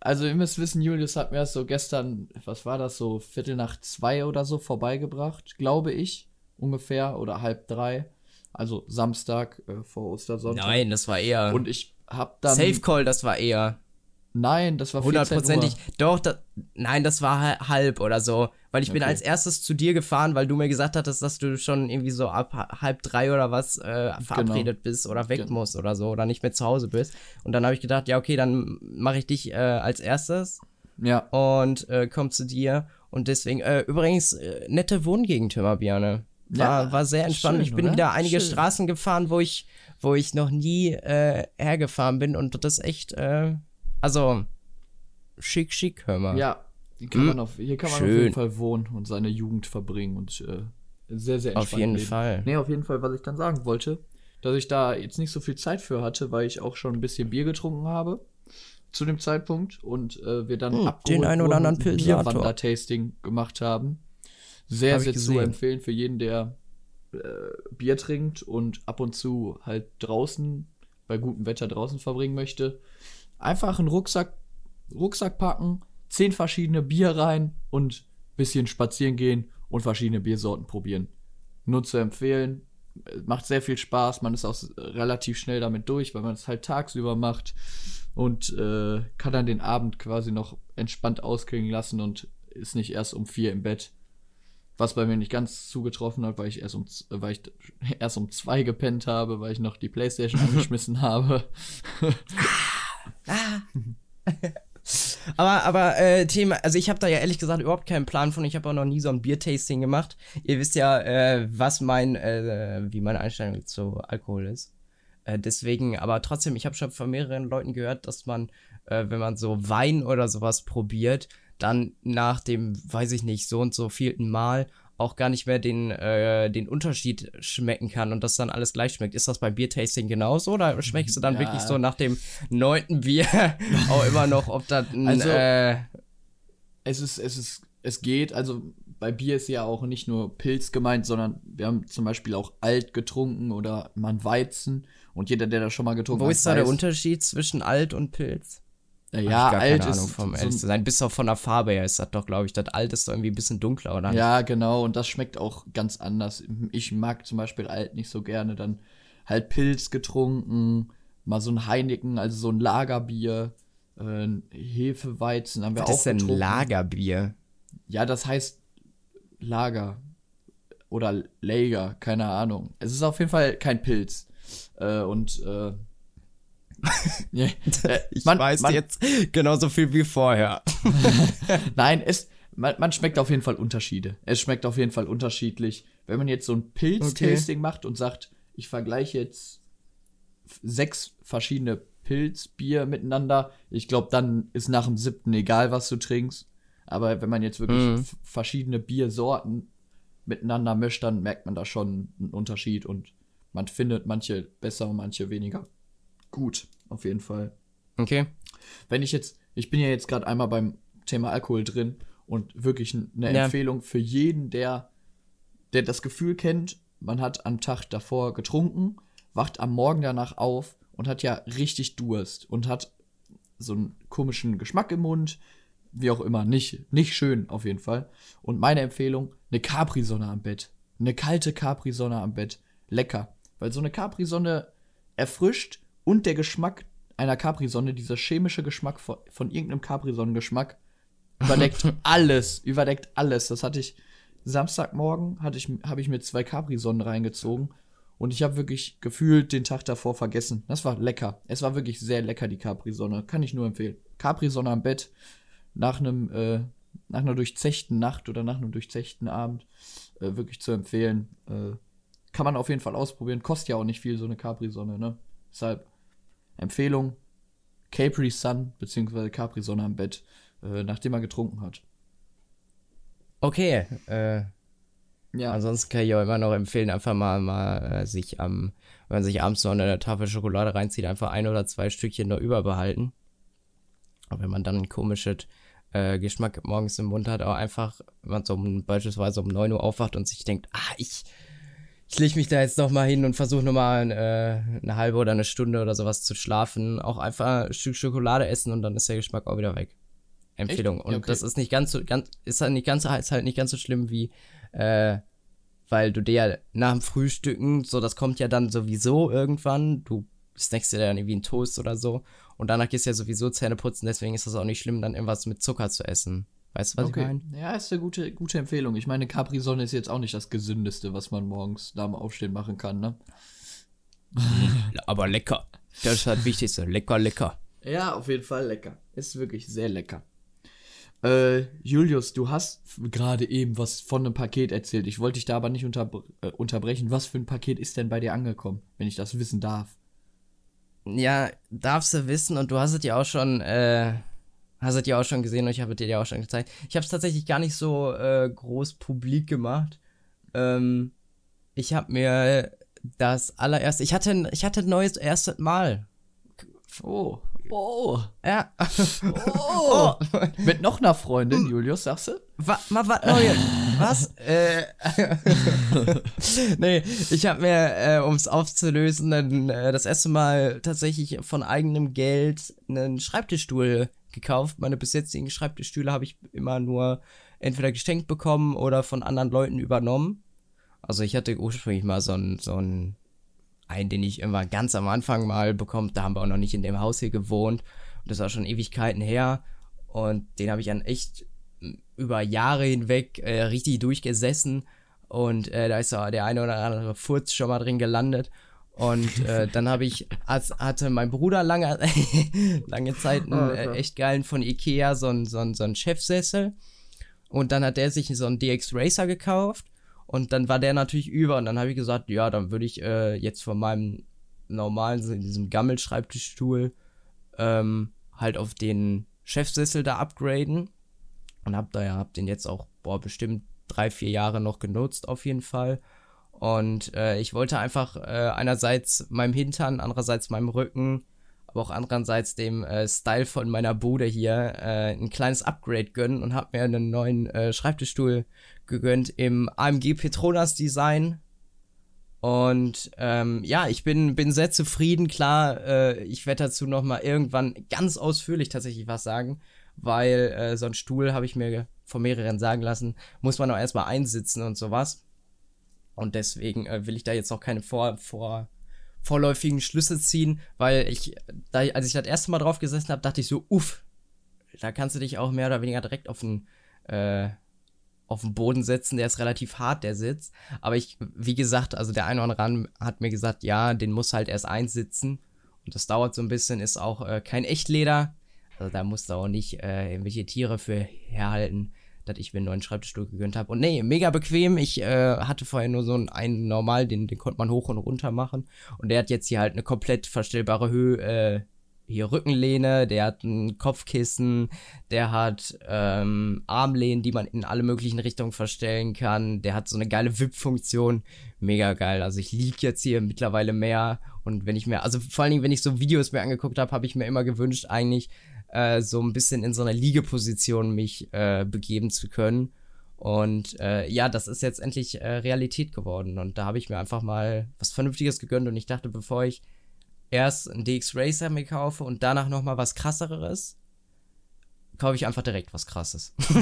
also ihr müsst wissen, Julius hat mir das so gestern, was war das, so Viertel nach zwei oder so vorbeigebracht, glaube ich, ungefähr, oder halb drei. Also Samstag äh, vor Ostersonntag. Nein, das war eher. Und ich hab dann. Safe Call, das war eher. Nein, das war 14 Hundertprozentig. Doch, da, nein, das war ha- halb oder so. Weil ich bin Okay. als erstes zu dir gefahren, weil du mir gesagt hattest, dass du schon irgendwie so ab ha- halb drei oder was äh, verabredet bist oder weg Gen- musst oder so oder nicht mehr zu Hause bist. Und dann habe ich gedacht, ja, okay, dann mache ich dich äh, als erstes Ja, und äh, komm zu dir. Und deswegen, äh, übrigens, äh, nette Wohngegend, Biane. War, Ja, war sehr entspannt. schön, ich bin oder? wieder einige Schön. Straßen gefahren, wo ich, wo ich noch nie äh, hergefahren bin und das ist echt, also schick, schick, hör mal. ja. Hier kann, Hm. man auf, hier kann man auf Schön. jeden Fall wohnen und seine Jugend verbringen und äh, sehr, sehr Auf entspannt jeden leben. Fall. Nee, auf jeden Fall, was ich dann sagen wollte, dass ich da jetzt nicht so viel Zeit für hatte, weil ich auch schon ein bisschen Bier getrunken habe zu dem Zeitpunkt und äh, wir dann Hm, den ein oder anderen. Bierwander-Tasting gemacht haben. Sehr, Hab sehr zu empfehlen für jeden, der äh, Bier trinkt und ab und zu halt draußen, bei gutem Wetter draußen verbringen möchte. Einfach einen Rucksack, Rucksack packen, zehn verschiedene Bier rein und bisschen spazieren gehen und verschiedene Biersorten probieren. Nur zu empfehlen. Äh, Macht sehr viel Spaß. Man ist auch s- relativ schnell damit durch, weil man es halt tagsüber macht und äh, kann dann den Abend quasi noch entspannt ausklingen lassen und ist nicht erst um vier im Bett. Was bei mir nicht ganz zugetroffen hat, weil ich erst um, äh, weil ich <laughs> erst um zwei gepennt habe, weil ich noch die Playstation <laughs> angeschmissen habe. <laughs> <laughs> Aber, aber äh, Thema, also ich habe da ja ehrlich gesagt überhaupt keinen Plan von. Ich habe auch noch nie so ein Biertasting gemacht. Ihr wisst ja, äh, was mein, äh, wie meine Einstellung zu Alkohol ist. Äh, deswegen, aber trotzdem, ich habe schon von mehreren Leuten gehört, dass man, äh, wenn man so Wein oder sowas probiert, dann nach dem, weiß ich nicht, so und so vielten Mal auch gar nicht mehr den, äh, den Unterschied schmecken kann und das dann alles gleich schmeckt. Ist das beim Biertasting genauso oder schmeckst du dann Ja. wirklich so nach dem neunten Bier <laughs> auch immer noch, ob das ein, Also- äh, es ist, es ist, es geht, also bei Bier ist ja auch nicht nur Pilz gemeint, sondern wir haben zum Beispiel auch alt getrunken oder man Weizen und jeder, der das schon mal getrunken wo hat, ist da der Unterschied zwischen alt und Pilz? Ja, alt keine Ahnung ist vom so sein. Bis auf von der Farbe her ist das doch, glaube ich, das alt ist doch irgendwie ein bisschen dunkler, oder? Ja, genau, und das schmeckt auch ganz anders. Ich mag zum Beispiel alt nicht so gerne, dann halt Pilz getrunken, mal so ein Heineken, also so ein Lagerbier, äh, Hefeweizen haben wir Was auch ist denn getrunken. Lagerbier? Ja, das heißt Lager. oder Lager, keine Ahnung. Es ist auf jeden Fall kein Pilz. Äh, und äh, <laughs> <laughs> ich man, weiß man, jetzt genauso viel wie vorher. <laughs> Nein, es, man, man, schmeckt auf jeden Fall Unterschiede. Es schmeckt auf jeden Fall unterschiedlich. Wenn man jetzt so ein Pilz-Tasting okay. macht und sagt, ich vergleiche jetzt sechs verschiedene Pilzbier miteinander, ich glaube, dann ist nach dem siebten egal, was du trinkst. Aber wenn man jetzt wirklich mhm. verschiedene Biersorten miteinander mischt, dann merkt man da schon einen Unterschied und man findet manche besser und manche weniger gut, auf jeden Fall. Okay. Wenn ich jetzt, ich bin ja jetzt gerade einmal beim Thema Alkohol drin und wirklich eine ja. Empfehlung für jeden, der, der das Gefühl kennt, man hat am Tag davor getrunken, wacht am Morgen danach auf und hat ja richtig Durst und hat so einen komischen Geschmack im Mund, wie auch immer, nicht, nicht schön auf jeden Fall. Und meine Empfehlung, eine Capri-Sonne am Bett. Eine kalte Capri-Sonne am Bett. Lecker. Weil so eine Capri-Sonne erfrischt und der Geschmack einer Capri-Sonne, dieser chemische Geschmack von, von irgendeinem Capri-Sonnengeschmack, <laughs> überdeckt alles, überdeckt alles. Das hatte ich Samstagmorgen, hatte ich, habe ich mir zwei Capri-Sonnen reingezogen und ich habe wirklich gefühlt den Tag davor vergessen. Das war lecker. Es war wirklich sehr lecker, die Capri-Sonne. Kann ich nur empfehlen. Capri-Sonne am Bett nach einem, äh, nach einer durchzechten Nacht oder nach einem durchzechten Abend äh, wirklich zu empfehlen. Äh, kann man auf jeden Fall ausprobieren. Kostet ja auch nicht viel, so eine Capri-Sonne, ne? Deshalb Empfehlung, Capri Sun bzw. Capri Sonne am Bett, äh, nachdem er getrunken hat. Okay, äh, ja. Ansonsten kann ich auch immer noch empfehlen, einfach mal, mal äh, sich am, wenn man sich abends noch eine Tafel Schokolade reinzieht, einfach ein oder zwei Stückchen noch überbehalten. Und wenn man dann einen komischen äh, Geschmack morgens im Mund hat, auch einfach, wenn man so um, beispielsweise um 9 Uhr aufwacht und sich denkt, ah, ich ich lege mich da jetzt noch mal hin und versuche noch mal äh, eine halbe oder eine Stunde oder sowas zu schlafen. Auch einfach ein Stück Schokolade essen und dann ist der Geschmack auch wieder weg. Empfehlung. Und okay. das ist nicht ganz so, ganz, ist halt nicht ganz, ist halt nicht ganz so schlimm wie, äh, weil du dir ja nach dem Frühstücken, so das kommt ja dann sowieso irgendwann, du snackst dir dann irgendwie einen Toast oder so und danach gehst du ja sowieso Zähne putzen, deswegen ist das auch nicht schlimm, dann irgendwas mit Zucker zu essen. Weißt du, was okay. ich meine? Ja, ist eine gute, gute Empfehlung. Ich meine, Capri-Sonne ist jetzt auch nicht das Gesündeste, was man morgens nach dem Aufstehen machen kann, ne? <laughs> Aber lecker. Das ist halt Wichtigste. Lecker, lecker. Ja, auf jeden Fall lecker. Ist wirklich sehr lecker. Äh, Julius, du hast gerade eben was von einem Paket erzählt. Ich wollte dich da aber nicht unter, äh, unterbrechen. Was für ein Paket ist denn bei dir angekommen, wenn ich das wissen darf? Ja, darfst du wissen und du hast es ja auch schon äh, Hast du ja auch schon gesehen und ich habe dir ja auch schon gezeigt. Ich habe es tatsächlich gar nicht so äh, groß publik gemacht. Ähm, ich habe mir das allererste, ich hatte, ich hatte ein neues erstes Mal. Oh. Oh. Ja. Oh. <laughs> oh. Mit noch einer Freundin, Julius, sagst du? Wa mal was Neues. <laughs> was? äh. <laughs> nee, ich habe mir, äh, um es aufzulösen, dann, äh, das erste Mal tatsächlich von eigenem Geld einen Schreibtischstuhl gekauft. Meine bis Schreibtischstühle habe ich immer nur entweder geschenkt bekommen oder von anderen Leuten übernommen. Also ich hatte ursprünglich mal so einen, so einen, einen, den ich immer ganz am Anfang mal bekommen. Da haben wir auch noch nicht in dem Haus hier gewohnt. Und das war schon Ewigkeiten her. Und den habe ich dann echt über Jahre hinweg äh, richtig durchgesessen. Und äh, da ist der eine oder andere Furz schon mal drin gelandet. Und äh, dann habe ich, als, hatte mein Bruder lange, <laughs> lange Zeit einen oh, äh, echt geilen von Ikea, so einen so so ein Chefsessel. Und dann hat der sich so einen DX Racer gekauft. Und dann war der natürlich über. Und dann habe ich gesagt, ja, dann würde ich äh, jetzt von meinem normalen, so in diesem Gammelschreibtischstuhl, ähm, halt auf den Chefsessel da upgraden. Und hab da ja, hab den jetzt auch, boah, bestimmt drei, vier Jahre noch genutzt, auf jeden Fall. Und äh, ich wollte einfach äh, einerseits meinem Hintern, andererseits meinem Rücken, aber auch andererseits dem äh, Style von meiner Bude hier äh, ein kleines Upgrade gönnen und habe mir einen neuen äh, Schreibtischstuhl gegönnt im AMG Petronas Design. Und ähm, ja, ich bin, bin sehr zufrieden. Klar, äh, ich werde dazu noch mal irgendwann ganz ausführlich tatsächlich was sagen, weil so ein Stuhl habe ich mir von mehreren sagen lassen, muss man auch erstmal einsitzen und sowas. Und deswegen äh, will ich da jetzt auch keine vor, vor, vorläufigen Schlüsse ziehen, weil ich, da, als ich das erste Mal drauf gesessen habe, dachte ich so, uff, da kannst du dich auch mehr oder weniger direkt auf den, äh, auf den Boden setzen. Der ist relativ hart, der Sitz. Aber ich, wie gesagt, also der eine oder hat mir gesagt, ja, den muss halt erst einsitzen. Und das dauert so ein bisschen, ist auch äh, kein Echtleder. Also da musst du auch nicht äh, irgendwelche Tiere für herhalten, dass ich mir einen neuen Schreibtischstuhl gegönnt habe. Und nee, mega bequem. Ich äh, hatte vorher nur so einen, einen normal, den, den konnte man hoch und runter machen. Und der hat jetzt hier halt eine komplett verstellbare Höhe, äh, hier Rückenlehne, der hat ein Kopfkissen, der hat ähm, Armlehnen, die man in alle möglichen Richtungen verstellen kann. Der hat so eine geile VIP-Funktion. Mega geil. Also ich liege jetzt hier mittlerweile mehr. Und wenn ich mir, also vor allen Dingen, wenn ich so Videos mir angeguckt habe, habe ich mir immer gewünscht, eigentlich äh, so ein bisschen in so einer Liegeposition mich äh, begeben zu können. Und äh, ja, das ist jetzt endlich äh, Realität geworden. Und da habe ich mir einfach mal was Vernünftiges gegönnt. Und ich dachte, bevor ich erst einen DX Racer mir kaufe und danach nochmal was krasseres, kaufe ich einfach direkt was krasses. <laughs> <laughs>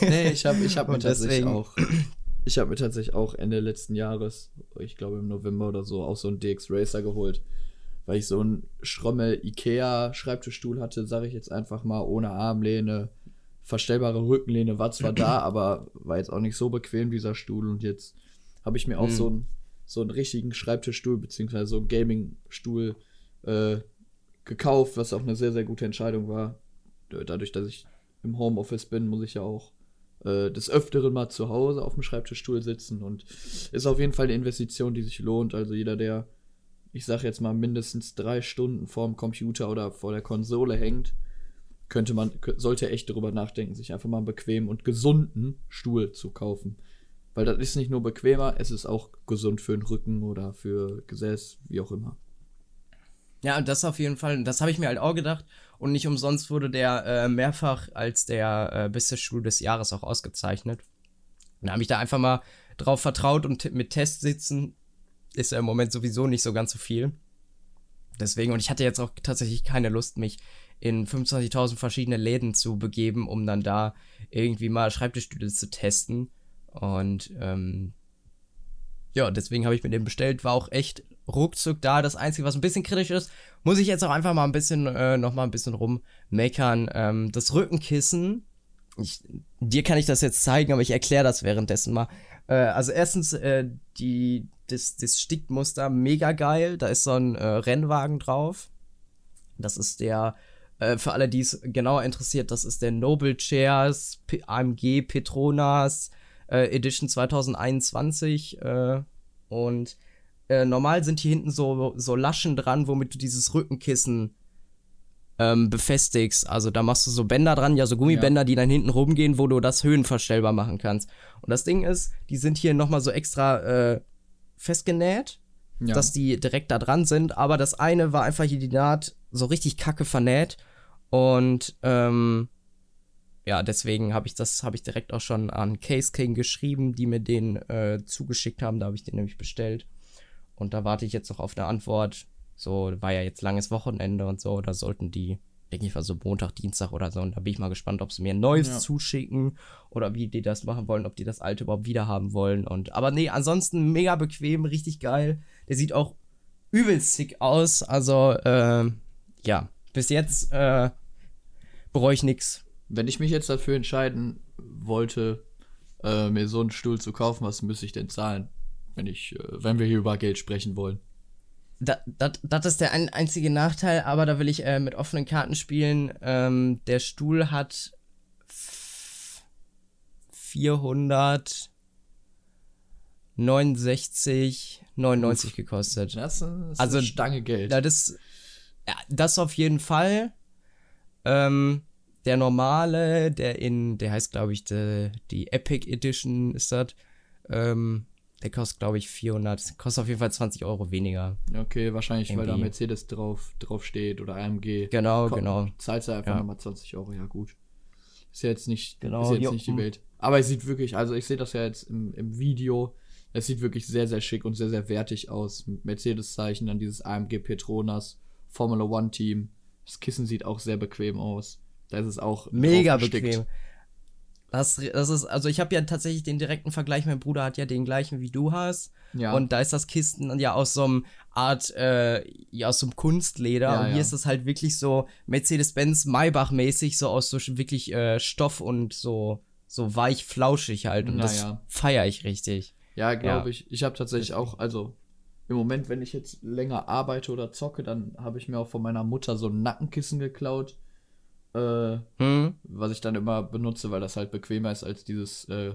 nee, ich habe ich hab mir tatsächlich auch. Ich habe mir tatsächlich auch Ende letzten Jahres, ich glaube im November oder so, auch so einen DX Racer geholt. Weil ich so einen Schrommel Ikea Schreibtischstuhl hatte, sage ich jetzt einfach mal, ohne Armlehne, verstellbare Rückenlehne war zwar da, aber war jetzt auch nicht so bequem, dieser Stuhl. Und jetzt habe ich mir auch mhm. so einen so einen richtigen Schreibtischstuhl beziehungsweise so einen Gaming-Stuhl äh, gekauft, was auch eine sehr, sehr gute Entscheidung war. Dadurch, dass ich im Homeoffice bin, muss ich ja auch äh, des Öfteren mal zu Hause auf dem Schreibtischstuhl sitzen und ist auf jeden Fall eine Investition, die sich lohnt. Also jeder, der, ich sag jetzt mal, mindestens drei Stunden vorm Computer oder vor der Konsole hängt, könnte man, sollte echt darüber nachdenken, sich einfach mal einen bequemen und gesunden Stuhl zu kaufen. Weil das ist nicht nur bequemer, es ist auch gesund für den Rücken oder für Gesäß, wie auch immer. Ja, das auf jeden Fall, das habe ich mir halt auch gedacht. Und nicht umsonst wurde der äh, mehrfach als der äh, beste Stuhl des Jahres auch ausgezeichnet. Da habe ich da einfach mal drauf vertraut und mit Test sitzen ist ja im Moment sowieso nicht so ganz so viel. Deswegen, und ich hatte jetzt auch tatsächlich keine Lust, mich in 25.000 verschiedene Läden zu begeben, um dann da irgendwie mal Schreibtischstühle zu testen. Und ähm, ja, deswegen habe ich mir den bestellt. War auch echt ruckzuck da. Das Einzige, was ein bisschen kritisch ist, muss ich jetzt auch einfach mal ein bisschen, äh, noch mal ein bisschen rummeckern. Ähm, das Rückenkissen, ich, dir kann ich das jetzt zeigen, aber ich erkläre das währenddessen mal. Äh, also erstens, äh, die, das, das Stickmuster mega geil. Da ist so ein äh, Rennwagen drauf. Das ist der, äh, für alle, die es genauer interessiert, das ist der Noble Chairs P AMG Petronas äh, Edition 2021. Äh, und äh, normal sind hier hinten so, so Laschen dran, womit du dieses Rückenkissen ähm, befestigst. Also da machst du so Bänder dran, ja, so Gummibänder, ja. die dann hinten rumgehen, wo du das höhenverstellbar machen kannst. Und das Ding ist, die sind hier nochmal so extra äh, festgenäht, ja. dass die direkt da dran sind. Aber das eine war einfach hier die Naht so richtig kacke vernäht. Und ähm, ja, deswegen habe ich das, habe ich direkt auch schon an Case King geschrieben, die mir den äh, zugeschickt haben. Da habe ich den nämlich bestellt. Und da warte ich jetzt noch auf eine Antwort. So, war ja jetzt langes Wochenende und so. Da sollten die, denke ich mal, so Montag, Dienstag oder so. Und da bin ich mal gespannt, ob sie mir ein neues ja. zuschicken oder wie die das machen wollen, ob die das alte überhaupt wieder haben wollen. Und, aber nee, ansonsten mega bequem, richtig geil. Der sieht auch übelst sick aus. Also, äh, ja, bis jetzt äh, bereue ich nichts wenn ich mich jetzt dafür entscheiden wollte, äh, mir so einen Stuhl zu kaufen, was müsste ich denn zahlen, wenn ich, äh, wenn wir hier über Geld sprechen wollen? Das ist der ein, einzige Nachteil, aber da will ich äh, mit offenen Karten spielen. Ähm, der Stuhl hat 469, 99 gekostet. Das ist also, eine Stange Geld. Das, ja, das auf jeden Fall. Ähm, der normale, der in, der heißt, glaube ich, de, die Epic Edition ist das. Ähm, der kostet, glaube ich, 400, kostet auf jeden Fall 20 Euro weniger. Okay, wahrscheinlich, Irgendwie. weil da Mercedes drauf, drauf steht oder AMG. Genau, Komm, genau. Zahlst du einfach ja. nochmal 20 Euro, ja gut. Ist ja jetzt nicht, genau, ist jetzt jo, nicht die Welt. Aber es sieht wirklich, also ich sehe das ja jetzt im, im Video, es sieht wirklich sehr, sehr schick und sehr, sehr wertig aus. Mercedes-Zeichen, dann dieses AMG Petronas, Formula One Team. Das Kissen sieht auch sehr bequem aus. Da ist es auch mega bequem. Das, das ist, also ich habe ja tatsächlich den direkten Vergleich. Mein Bruder hat ja den gleichen wie du hast. Ja. Und da ist das Kisten ja aus so einem Art, äh, ja, aus so einem Kunstleder. Ja, und hier ja. ist es halt wirklich so Mercedes-Benz Maybach-mäßig, so aus so wirklich äh, Stoff und so so weich flauschig halt und das feiere ich richtig. Ja, glaube ich. Ich habe tatsächlich auch, also im Moment, wenn ich jetzt länger arbeite oder zocke, dann habe ich mir auch von meiner Mutter so ein Nackenkissen geklaut, äh, Hm? was ich dann immer benutze, weil das halt bequemer ist als dieses äh,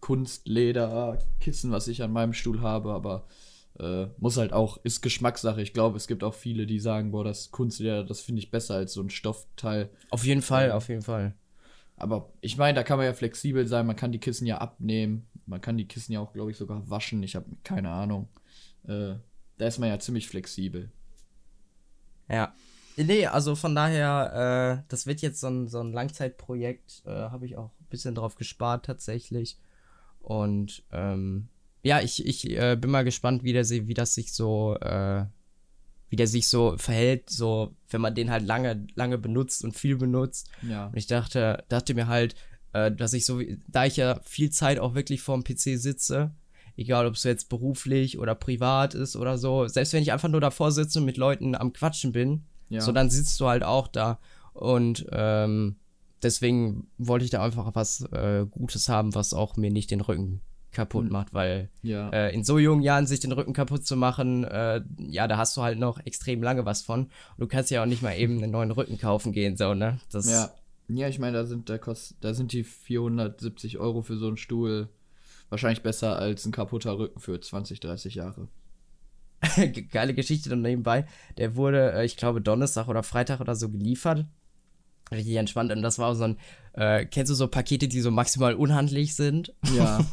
Kunstlederkissen, was ich an meinem Stuhl habe, aber äh, muss halt auch, ist Geschmackssache. Ich glaube, es gibt auch viele, die sagen, boah, das Kunstleder, das finde ich besser als so ein Stoffteil. Auf jeden Fall, auf jeden Fall. Aber ich meine, da kann man ja flexibel sein, man kann die Kissen ja abnehmen, man kann die Kissen ja auch, glaube ich, sogar waschen. Ich habe keine Ahnung. Äh, da ist man ja ziemlich flexibel. Ja. Nee, also von daher, äh, das wird jetzt so ein, so ein Langzeitprojekt, äh, habe ich auch ein bisschen drauf gespart tatsächlich. Und ähm, ja, ich, ich äh, bin mal gespannt, wie, der, wie das sich so, äh, wie der sich so verhält, so wenn man den halt lange, lange benutzt und viel benutzt. Ja. Und ich dachte, dachte mir halt, äh, dass ich so, da ich ja viel Zeit auch wirklich vorm PC sitze, egal ob es jetzt beruflich oder privat ist oder so, selbst wenn ich einfach nur davor sitze und mit Leuten am Quatschen bin, Ja. so dann sitzt du halt auch da. Und ähm, deswegen wollte ich da einfach was äh, Gutes haben, was auch mir nicht den Rücken kaputt Hm. macht, weil ja. äh, in so jungen Jahren sich den Rücken kaputt zu machen, äh, ja, da hast du halt noch extrem lange was von. Und du kannst ja auch nicht mal eben einen neuen Rücken kaufen gehen, so, ne? Das, ja. Ja, ich meine, da sind, da, kost, da sind die 470 Euro für so einen Stuhl wahrscheinlich besser als ein kaputter Rücken für 20, 30 Jahre. <laughs> geile Geschichte dann nebenbei. Der wurde, äh, ich glaube, Donnerstag oder Freitag oder so geliefert. Richtig entspannt. Und das war so ein, äh, kennst du so Pakete, die so maximal unhandlich sind? Ja. <laughs>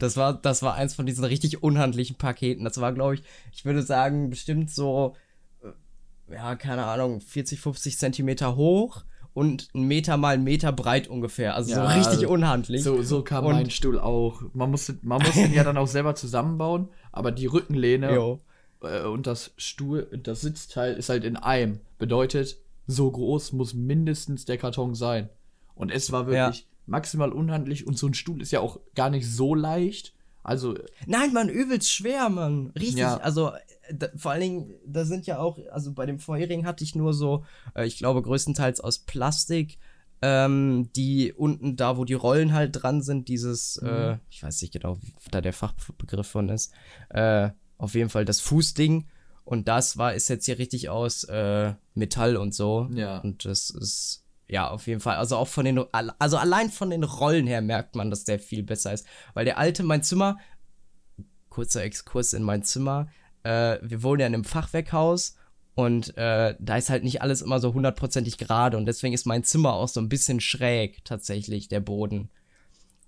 Das war, das war eins von diesen richtig unhandlichen Paketen. Das war, glaube ich, ich würde sagen, bestimmt so, äh, ja, keine Ahnung, 40, 50 Zentimeter hoch und ein Meter mal einen Meter breit ungefähr. Also Ja, so richtig unhandlich. So, so kam Und- mein Stuhl auch. Man musste, man musste ihn ja dann auch selber zusammenbauen, aber die Rückenlehne Jo. äh, und das Stuhl, das Sitzteil ist halt in einem. Bedeutet, so groß muss mindestens der Karton sein. Und es war wirklich maximal unhandlich und so ein Stuhl ist ja auch gar nicht so leicht. Also, Nein, Mann, übelst schwer, Mann. Richtig. Ja. Also, äh, da, vor allen Dingen, da sind ja auch, also bei dem vorherigen hatte ich nur so, äh, ich glaube, größtenteils aus Plastik, ähm, die unten da, wo die Rollen halt dran sind, dieses, äh, ich weiß nicht genau, wie da der Fachbegriff von ist, äh, auf jeden Fall das Fußding. Und das war, ist jetzt hier richtig aus äh, Metall und so. Ja. Und das ist, ja, auf jeden Fall. Also auch von den, also allein von den Rollen her merkt man, dass der viel besser ist. Weil der alte, mein Zimmer, kurzer Exkurs in mein Zimmer. Äh, wir wohnen ja in einem Fachwerkhaus und äh, da ist halt nicht alles immer so hundertprozentig gerade und deswegen ist mein Zimmer auch so ein bisschen schräg tatsächlich, der Boden.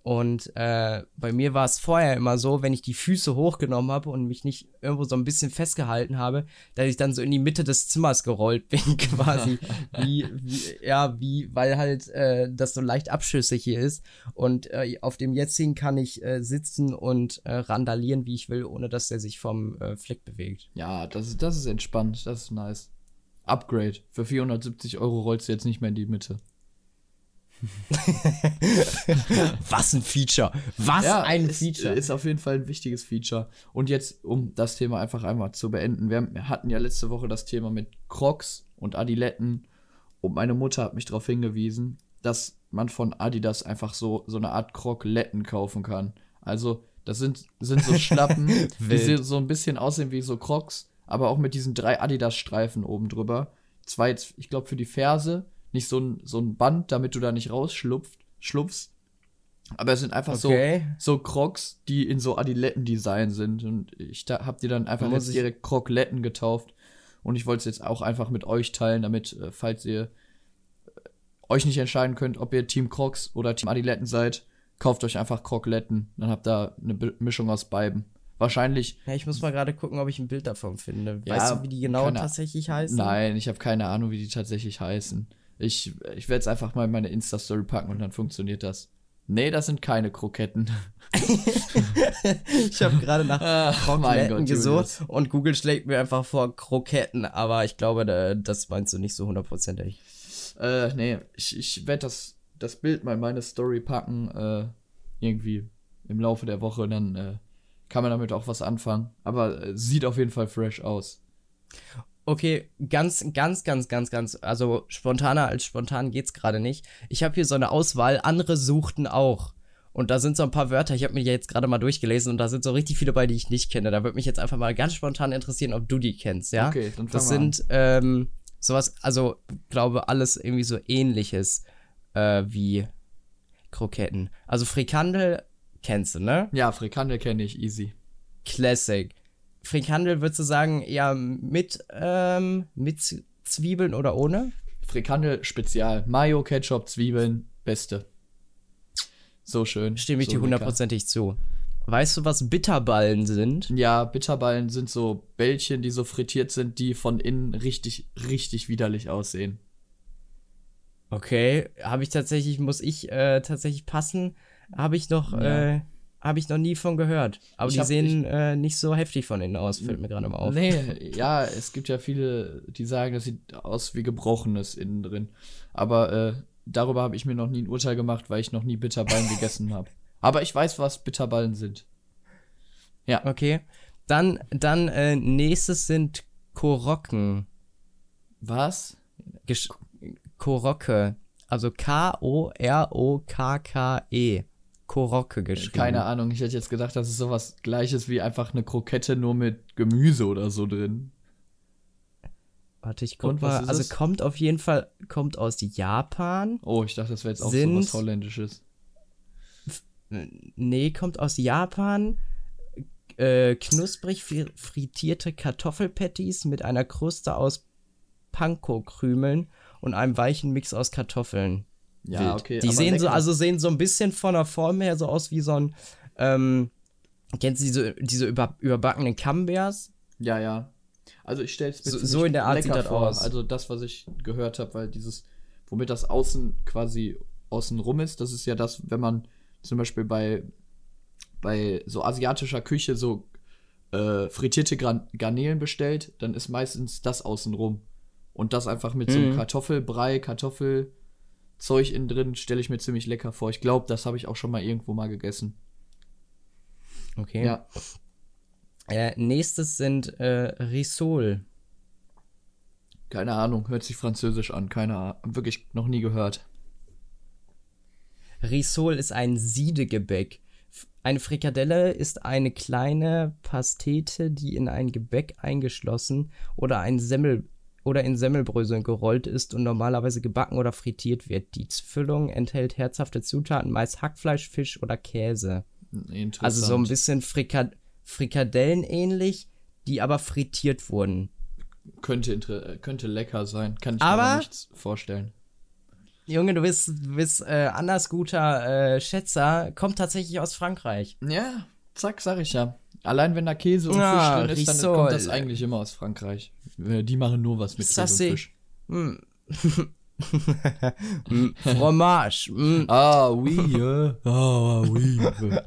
Und äh, bei mir war es vorher immer so, wenn ich die Füße hochgenommen habe und mich nicht irgendwo so ein bisschen festgehalten habe, dass ich dann so in die Mitte des Zimmers gerollt <laughs> bin, quasi. <laughs> wie, wie, ja, wie, weil halt äh, das so leicht abschüssig hier ist. Und äh, auf dem jetzigen kann ich äh, sitzen und äh, randalieren, wie ich will, ohne dass der sich vom äh, Fleck bewegt. ja, das, ist- das ist entspannt. Das ist nice. Upgrade. Für 470 Euro rollst du jetzt nicht mehr in die Mitte. <laughs> Was ein Feature! Was ein ist, Feature! Ist auf jeden Fall ein wichtiges Feature. Und jetzt, um das Thema einfach einmal zu beenden. Wir, hatten ja letzte Woche das Thema mit Crocs und Adiletten. Und meine Mutter hat mich darauf hingewiesen, dass man von Adidas einfach so, so eine Art Crocletten kaufen kann. Also, das sind, sind so Schlappen, <laughs> die so- ein bisschen aussehen wie so Crocs, aber auch mit diesen drei Adidas-Streifen oben drüber. Zwei, jetzt, ich glaube, für die Ferse, nicht so ein, so ein Band, damit du da nicht rausschlupft, schlupfst. Aber es sind einfach Okay. so, so Crocs, die in so Adiletten-Design sind. Und ich da, hab die dann einfach jetzt direkt Crocletten getauft. Und ich wollte es jetzt auch einfach mit euch teilen, damit, äh, falls ihr äh, euch nicht entscheiden könnt, ob ihr Team Crocs oder Team Adiletten seid, kauft euch einfach Crocletten. Dann habt ihr eine Be Mischung aus beiden. Wahrscheinlich, Ja, ich muss mal gerade gucken, ob ich ein Bild davon finde. Ja, weißt du, wie die genau tatsächlich heißen? nein, ich habe keine Ahnung, wie die tatsächlich heißen. Ich, ich werde es einfach mal in meine Insta-Story packen und dann funktioniert das. Nee, das sind keine Kroketten. Ich habe gerade nach Ach, <laughs> mein Kroketten Gott, gesucht Julius. und Google schlägt mir einfach vor Kroketten, aber ich glaube, da, das meinst du nicht so hundertprozentig. Äh, nee, ich, ich werde das, das Bild mal in meine Story packen, äh, irgendwie im Laufe der Woche, dann äh, kann man damit auch was anfangen. Aber äh, sieht auf jeden Fall fresh aus. Okay, ganz, ganz, ganz, ganz, ganz, also spontaner als spontan geht's gerade nicht. Ich habe hier so eine Auswahl, andere suchten auch. Und da sind so ein paar Wörter, ich habe mir jetzt gerade mal durchgelesen und da sind so richtig viele bei, die ich nicht kenne. Da würde mich jetzt einfach mal ganz spontan interessieren, ob du die kennst, ja? Okay, dann Das sind ähm, sowas, also glaube alles irgendwie so ähnliches äh, wie Kroketten. Also Frikandel kennst du, ne? Ja, Frikandel kenne ich, easy. Classic. Frikandel würdest du sagen, eher mit, ähm, mit Zwiebeln oder ohne? Frikandel Spezial. Mayo, Ketchup, Zwiebeln, beste. So schön. Stimme ich so dir hundertprozentig zu. Weißt du, was Bitterballen sind? Ja, Bitterballen sind so Bällchen, die so frittiert sind, die von innen richtig, richtig widerlich aussehen. Okay, habe ich tatsächlich, muss ich äh, tatsächlich passen, habe ich noch, Ja. äh, habe ich noch nie von gehört. Aber Ich die hab- sehen äh, nicht so heftig von innen aus, fällt mir gerade mal auf. Nee, ja, es gibt ja viele, die sagen, das sieht aus wie gebrochenes innen drin. Aber äh, darüber habe ich mir noch nie ein Urteil gemacht, weil ich noch nie Bitterballen gegessen habe. Aber ich weiß, was Bitterballen sind. Okay. Dann, dann äh, nächstes sind Korokken. Was? Gesch Korocke. Also K-O-R-O-K-K-E. Korocke geschrieben. Keine Ahnung, ich hätte jetzt gedacht, das ist sowas gleiches wie einfach eine Krokette nur mit Gemüse oder so drin. Warte, ich guck mal. Also es? kommt auf jeden Fall, kommt aus Japan. Oh, ich dachte, das wäre jetzt auch Sind- sowas Holländisches. Nee, kommt aus Japan. Äh, knusprig fri- frittierte Kartoffelpatties mit einer Kruste aus Panko-Krümeln und einem weichen Mix aus Kartoffeln. Ja, Wild. okay. Die sehen so, lecker. also sehen so ein bisschen von der Form her so aus wie so ein, ähm, kennst du diese, diese über, überbackenen Camemberts? Ja, ja. Also ich stelle es mir So- so in der Art lecker das vor. aus. Also das, was ich gehört habe, weil dieses, womit das außen quasi außen rum ist, das ist ja das, wenn man zum Beispiel bei, bei so asiatischer Küche so äh, frittierte Gran Garnelen bestellt, dann ist meistens das außen rum. Und das einfach mit so einem Mhm. Kartoffelbrei, Kartoffelzeug innen drin, stelle ich mir ziemlich lecker vor. Ich glaube, das habe ich auch schon mal irgendwo mal gegessen. Okay. Ja. Äh, nächstes sind äh, Risol. Keine Ahnung, hört sich französisch an. Keine Ahnung. Wirklich noch nie gehört. Risol ist ein Siedegebäck. Eine Frikadelle ist eine kleine Pastete, die in ein Gebäck eingeschlossen oder ein Semmel oder in Semmelbröseln gerollt ist und normalerweise gebacken oder frittiert wird. Die Füllung enthält herzhafte Zutaten, meist Hackfleisch, Fisch oder Käse. Interessant. Also so ein bisschen Frika Frikadellen ähnlich, die aber frittiert wurden. Könnte, könnte lecker sein. Kann ich mir aber Aber- nichts vorstellen. Junge, du bist, du bist äh, anders guter äh, Schätzer, kommt tatsächlich aus Frankreich. Ja, zack, sag ich ja. Allein wenn da Käse und Ah, Fisch drin ist, dann Risol. kommt das eigentlich immer aus Frankreich. Äh, Die machen nur was mit Käse und Fisch. Mm. <laughs> Fromage. Mm. Ah oui, euh. ah oui, euh.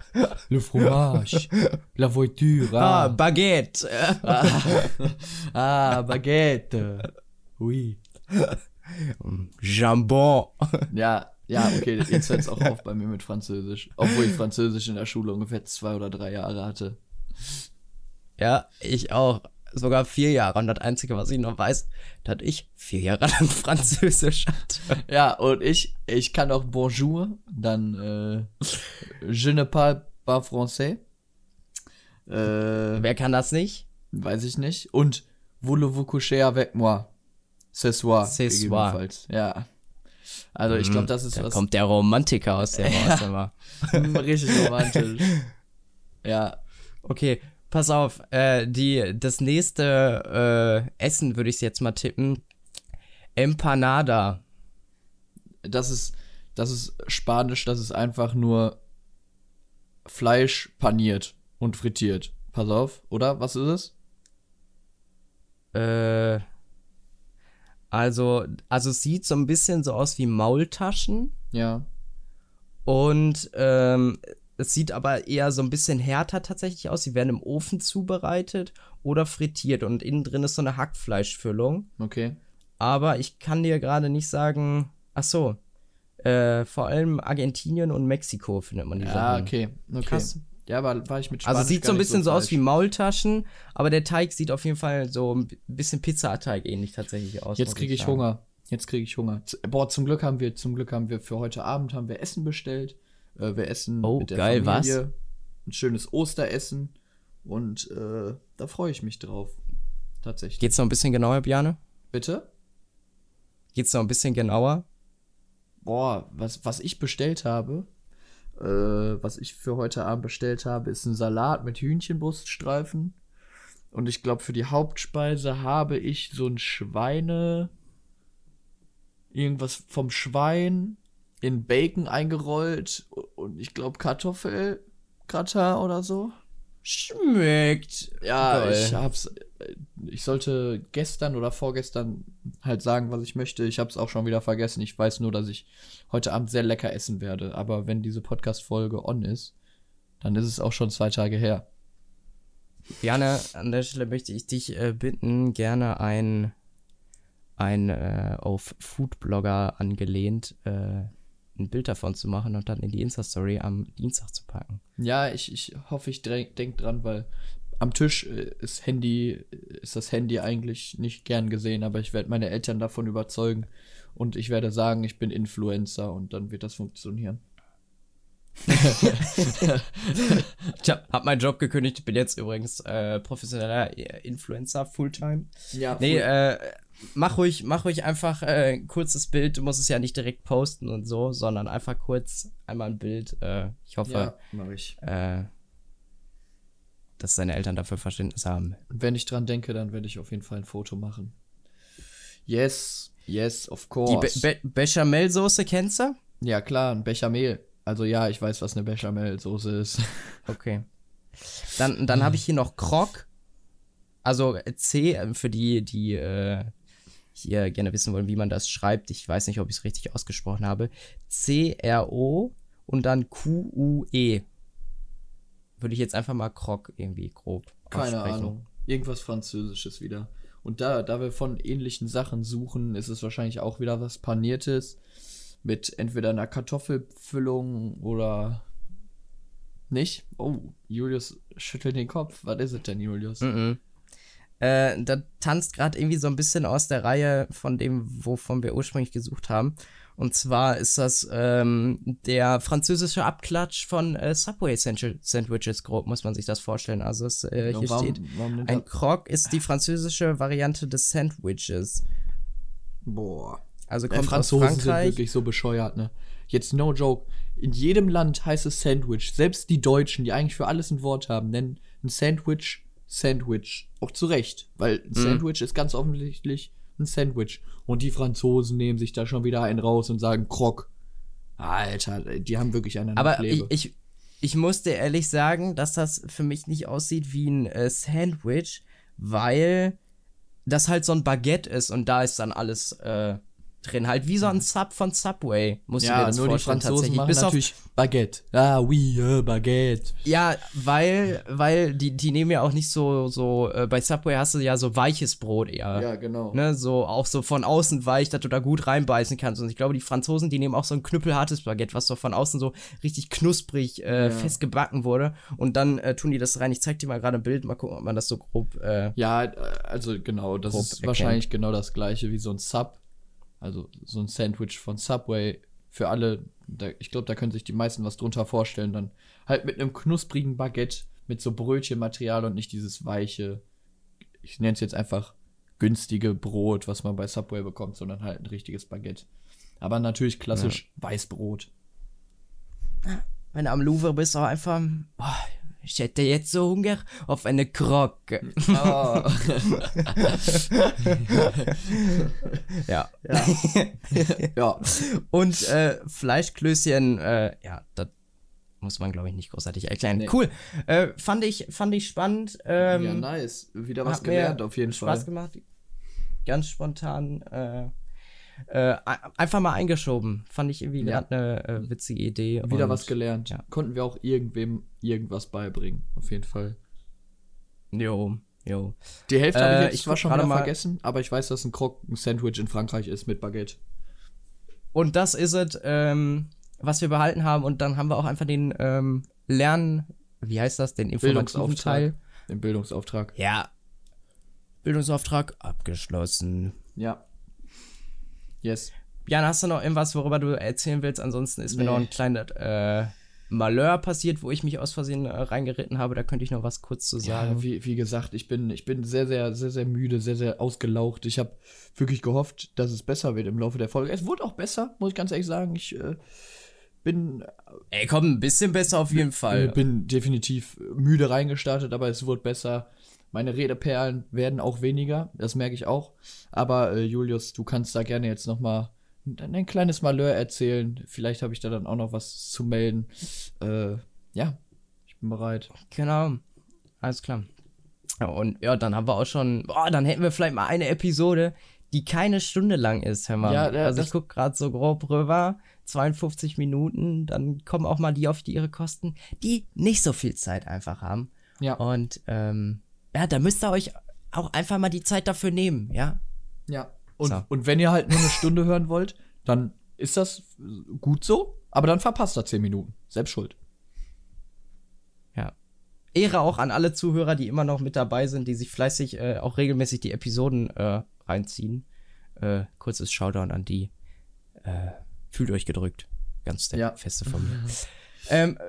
le fromage, la voiture, Ah, ah, Baguette. <laughs> ah Baguette, oui. Jambon. Ja, ja, okay, jetzt hört's auch auf bei mir mit Französisch. Obwohl ich Französisch in der Schule ungefähr zwei oder drei Jahre hatte. Ja, ich auch. Sogar vier Jahre. Und das Einzige, was ich noch weiß, dass ich vier Jahre <laughs> lang Französisch hatte. Ja, und ich, ich kann auch Bonjour, dann äh, Je ne parle pas français. Äh, Wer kann das nicht? weiß ich nicht. Und Voulez-vous coucher avec moi? Ce soir. Ce soir. Ja. Also ich glaube, das ist Da was kommt der Romantiker aus der <laughs> raus immer. richtig romantisch. ja. Okay, pass auf. Äh, die, das nächste äh, Essen würde ich jetzt mal tippen. Empanada. Das ist, das ist Spanisch, das ist einfach nur Fleisch paniert und frittiert. Pass auf, oder? Was ist es? Äh, also, also es sieht so ein bisschen so aus wie Maultaschen Ja. und ähm, es sieht aber eher so ein bisschen härter tatsächlich aus. Sie werden im Ofen zubereitet oder frittiert und innen drin ist so eine Hackfleischfüllung. Okay. Aber ich kann dir gerade nicht sagen. Ach so. Äh, vor allem Argentinien und Mexiko findet man die Ja, Sachen. okay. okay. Krass. Ja, war, war ich mit Spanisch Also sieht so ein bisschen so, aus falsch. wie Maultaschen, aber der Teig sieht auf jeden Fall so ein bisschen Pizzateig ähnlich tatsächlich aus. Jetzt kriege ich sagen. Hunger. Jetzt kriege ich Hunger. Boah, zum Glück haben wir, zum Glück haben wir für heute Abend haben wir Essen bestellt. Äh, wir essen Oh, mit der geil, was? Familie ein schönes Osteressen und äh, da freue ich mich drauf. Tatsächlich. Geht's noch ein bisschen genauer, Bjane? Bitte? Geht's noch ein bisschen genauer? Boah, was, was ich bestellt habe, äh, was ich für heute Abend bestellt habe, ist ein Salat mit Hühnchenbruststreifen. Und ich glaube, für die Hauptspeise habe ich so ein Schweine. Irgendwas vom Schwein in Bacon eingerollt und ich glaube Kartoffelgratin oder so. Schmeckt. Ja, Geil. ich hab's. Ich sollte gestern oder vorgestern halt sagen, was ich möchte. Ich hab's auch schon wieder vergessen. Ich weiß nur, dass ich heute Abend sehr lecker essen werde. Aber wenn diese Podcast-Folge on ist, dann ist es auch schon zwei Tage her. Bjane, an der Stelle möchte ich dich äh, bitten, gerne ein, ein äh, auf Foodblogger angelehnt äh, ein Bild davon zu machen und dann in die Insta-Story am Dienstag zu packen. Ja, ich, ich hoffe, ich denk, denk dran, weil am Tisch äh, ist Handy, ist das Handy eigentlich nicht gern gesehen, aber ich werde meine Eltern davon überzeugen und ich werde sagen, ich bin Influencer und dann wird das funktionieren. <laughs> Ich hab, hab meinen Job gekündigt, bin jetzt übrigens äh, professioneller äh, Influencer Fulltime. Ja, Nee, äh, mach ruhig, mach ruhig einfach äh, ein kurzes Bild. Du musst es ja nicht direkt posten und so, sondern einfach kurz einmal ein Bild. Äh, ich hoffe, ja, mach ich. äh, dass deine Eltern dafür Verständnis haben. Wenn ich dran denke, dann werde ich auf jeden Fall ein Foto machen. Yes, yes, of Die course. Be Be Bechamel-Soße kennst du? ja, klar, ein Bechamel. Also ja, ich weiß, was eine Bechamel-Soße ist. <laughs> Okay. Dann, dann habe <clears throat> ich hier noch Croc. Also C, äh, für die, die äh, hier gerne wissen wollen, wie man das schreibt. Ich weiß nicht, ob ich es richtig ausgesprochen habe. C-R-O und dann Q-U-E. Würde ich jetzt einfach mal Croc irgendwie grob Keine. Ahnung. Irgendwas Französisches wieder. Und da, da wir von ähnlichen Sachen suchen, ist es wahrscheinlich auch wieder was Paniertes. Mit entweder einer Kartoffelfüllung oder nicht. Oh, Julius schüttelt den Kopf. Was ist es denn, Julius? Mhm. Äh, da tanzt gerade irgendwie so ein bisschen aus der Reihe von dem, wovon wir ursprünglich gesucht haben. Und zwar ist das ähm, der französische Abklatsch von äh, Subway Sandwi- Sandwiches, grob muss man sich das vorstellen. Also es, äh, Ja, hier warum- steht, warum ein Croc ist die französische Variante des Sandwiches. Boah. Also kommt aus Franzosen sind Frankreich. wirklich so bescheuert, ne? Jetzt no joke. In jedem Land heißt es Sandwich. Selbst die Deutschen, die eigentlich für alles ein Wort haben, nennen ein Sandwich Sandwich. Auch zu Recht, weil ein Sandwich ist ganz offensichtlich ein Sandwich. Und die Franzosen nehmen sich da schon wieder einen raus und sagen Krog. Alter, die haben wirklich einen Aber ich, ich, ich muss dir ehrlich sagen, dass das für mich nicht aussieht wie ein äh, Sandwich, weil das halt so ein Baguette ist und da ist dann alles äh, drin. Halt wie so ein Sub von Subway, musst du dir ja, das nur die vorstellen Franzosen machen Bis auf, natürlich Baguette. Ah, oui, äh, Baguette. ja, weil, weil die, die nehmen ja auch nicht so, so, äh, bei Subway hast du ja so weiches Brot eher. Ja, genau. Ne, so auch so von außen weich, dass du da gut reinbeißen kannst. Und ich glaube, die Franzosen, die nehmen auch so ein knüppelhartes Baguette, was so von außen so richtig knusprig äh, Ja. fest gebacken wurde. Und dann äh, tun die das rein. Ich zeig dir mal gerade ein Bild, mal gucken, ob man das so grob. Äh, Ja, äh, also genau, das ist erkennen. wahrscheinlich genau das gleiche wie so ein Sub. Also so ein Sandwich von Subway. Für alle, da, ich glaube, da können sich die meisten was drunter vorstellen. Dann halt mit einem knusprigen Baguette, mit so Brötchenmaterial und nicht dieses weiche, ich nenne es jetzt einfach günstige Brot, was man bei Subway bekommt, sondern halt ein richtiges Baguette. Aber natürlich klassisch Weißbrot. wenn du am Louvre bist, auch einfach. Oh, ich hätte jetzt so Hunger auf eine Krocke. Oh. <laughs> ja. ja. <laughs> ja. Und äh, Fleischklößchen, äh, ja, das muss man, glaube ich, nicht großartig erklären. Nee. Cool. Äh, fand, ich, fand ich spannend. Ähm, ja, nice. Wieder was gelernt auf jeden Spaß Fall. gemacht. Ganz spontan. Äh, ein- einfach mal eingeschoben. Fand ich irgendwie Ja. gerade eine äh, witzige Idee. Wieder und- was gelernt. ja. Konnten wir auch irgendwem irgendwas beibringen. Auf jeden Fall. Jo, jo. Die Hälfte habe Äh, ich jetzt ich zwar schon wieder mal- vergessen, aber ich weiß, dass ein Krog ein Sandwich in Frankreich ist mit Baguette. Und das ist es, ähm, was wir behalten haben. Und dann haben wir auch einfach den ähm, Lern wie heißt das, den informativen Teil. Den Bildungsauftrag. Ja. Bildungsauftrag abgeschlossen. Ja. Yes. Jan, hast du noch irgendwas, worüber du erzählen willst? Ansonsten ist nee. mir noch ein kleiner äh, Malheur passiert, wo ich mich aus Versehen äh, reingeritten habe. Da könnte ich noch was kurz zu sagen. Ja, wie, wie gesagt, ich bin, ich bin sehr, sehr, sehr, sehr müde, sehr, sehr ausgelaucht. Ich habe wirklich gehofft, dass es besser wird im Laufe der Folge. Es wurde auch besser, muss ich ganz ehrlich sagen. Ich äh, bin. Ey, komm, ein bisschen besser auf jeden Fall. Ich bin definitiv müde reingestartet, aber es wurde besser. Meine Redeperlen werden auch weniger, das merke ich auch. Aber äh, Julius, du kannst da gerne jetzt noch mal ein kleines Malheur erzählen. Vielleicht habe ich da dann auch noch was zu melden. Äh, ja, ich bin bereit. Genau, alles klar. Und ja, dann haben wir auch schon, boah, dann hätten wir vielleicht mal eine Episode, die keine Stunde lang ist, hör mal. Ja, also ich gucke gerade so grob rüber, 52 Minuten, dann kommen auch mal die auf die ihre Kosten, die nicht so viel Zeit einfach haben. Ja. Und ähm, ja, da müsst ihr euch auch einfach mal die Zeit dafür nehmen, ja. Ja. Und, so. und wenn ihr halt nur eine Stunde hören wollt, dann ist das gut so, aber dann verpasst er 10 Minuten. Selbst schuld. Ja. Ehre auch an alle Zuhörer, die immer noch mit dabei sind, die sich fleißig äh, auch regelmäßig die Episoden äh, reinziehen. Äh, kurzes Shoutout an die. Äh, fühlt euch gedrückt. Ganz der ja. feste von mir. <laughs> ähm,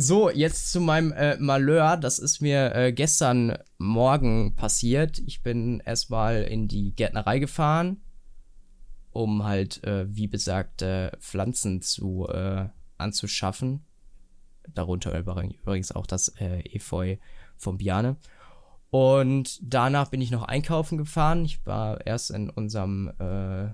so, jetzt zu meinem äh, Malheur. Das ist mir äh, gestern Morgen passiert. Ich bin erstmal in die Gärtnerei gefahren, um halt, äh, wie besagt, Pflanzen zu äh, anzuschaffen. Darunter übrigens auch das äh, Efeu von Biane. Und danach bin ich noch einkaufen gefahren. Ich war erst in unserem, äh,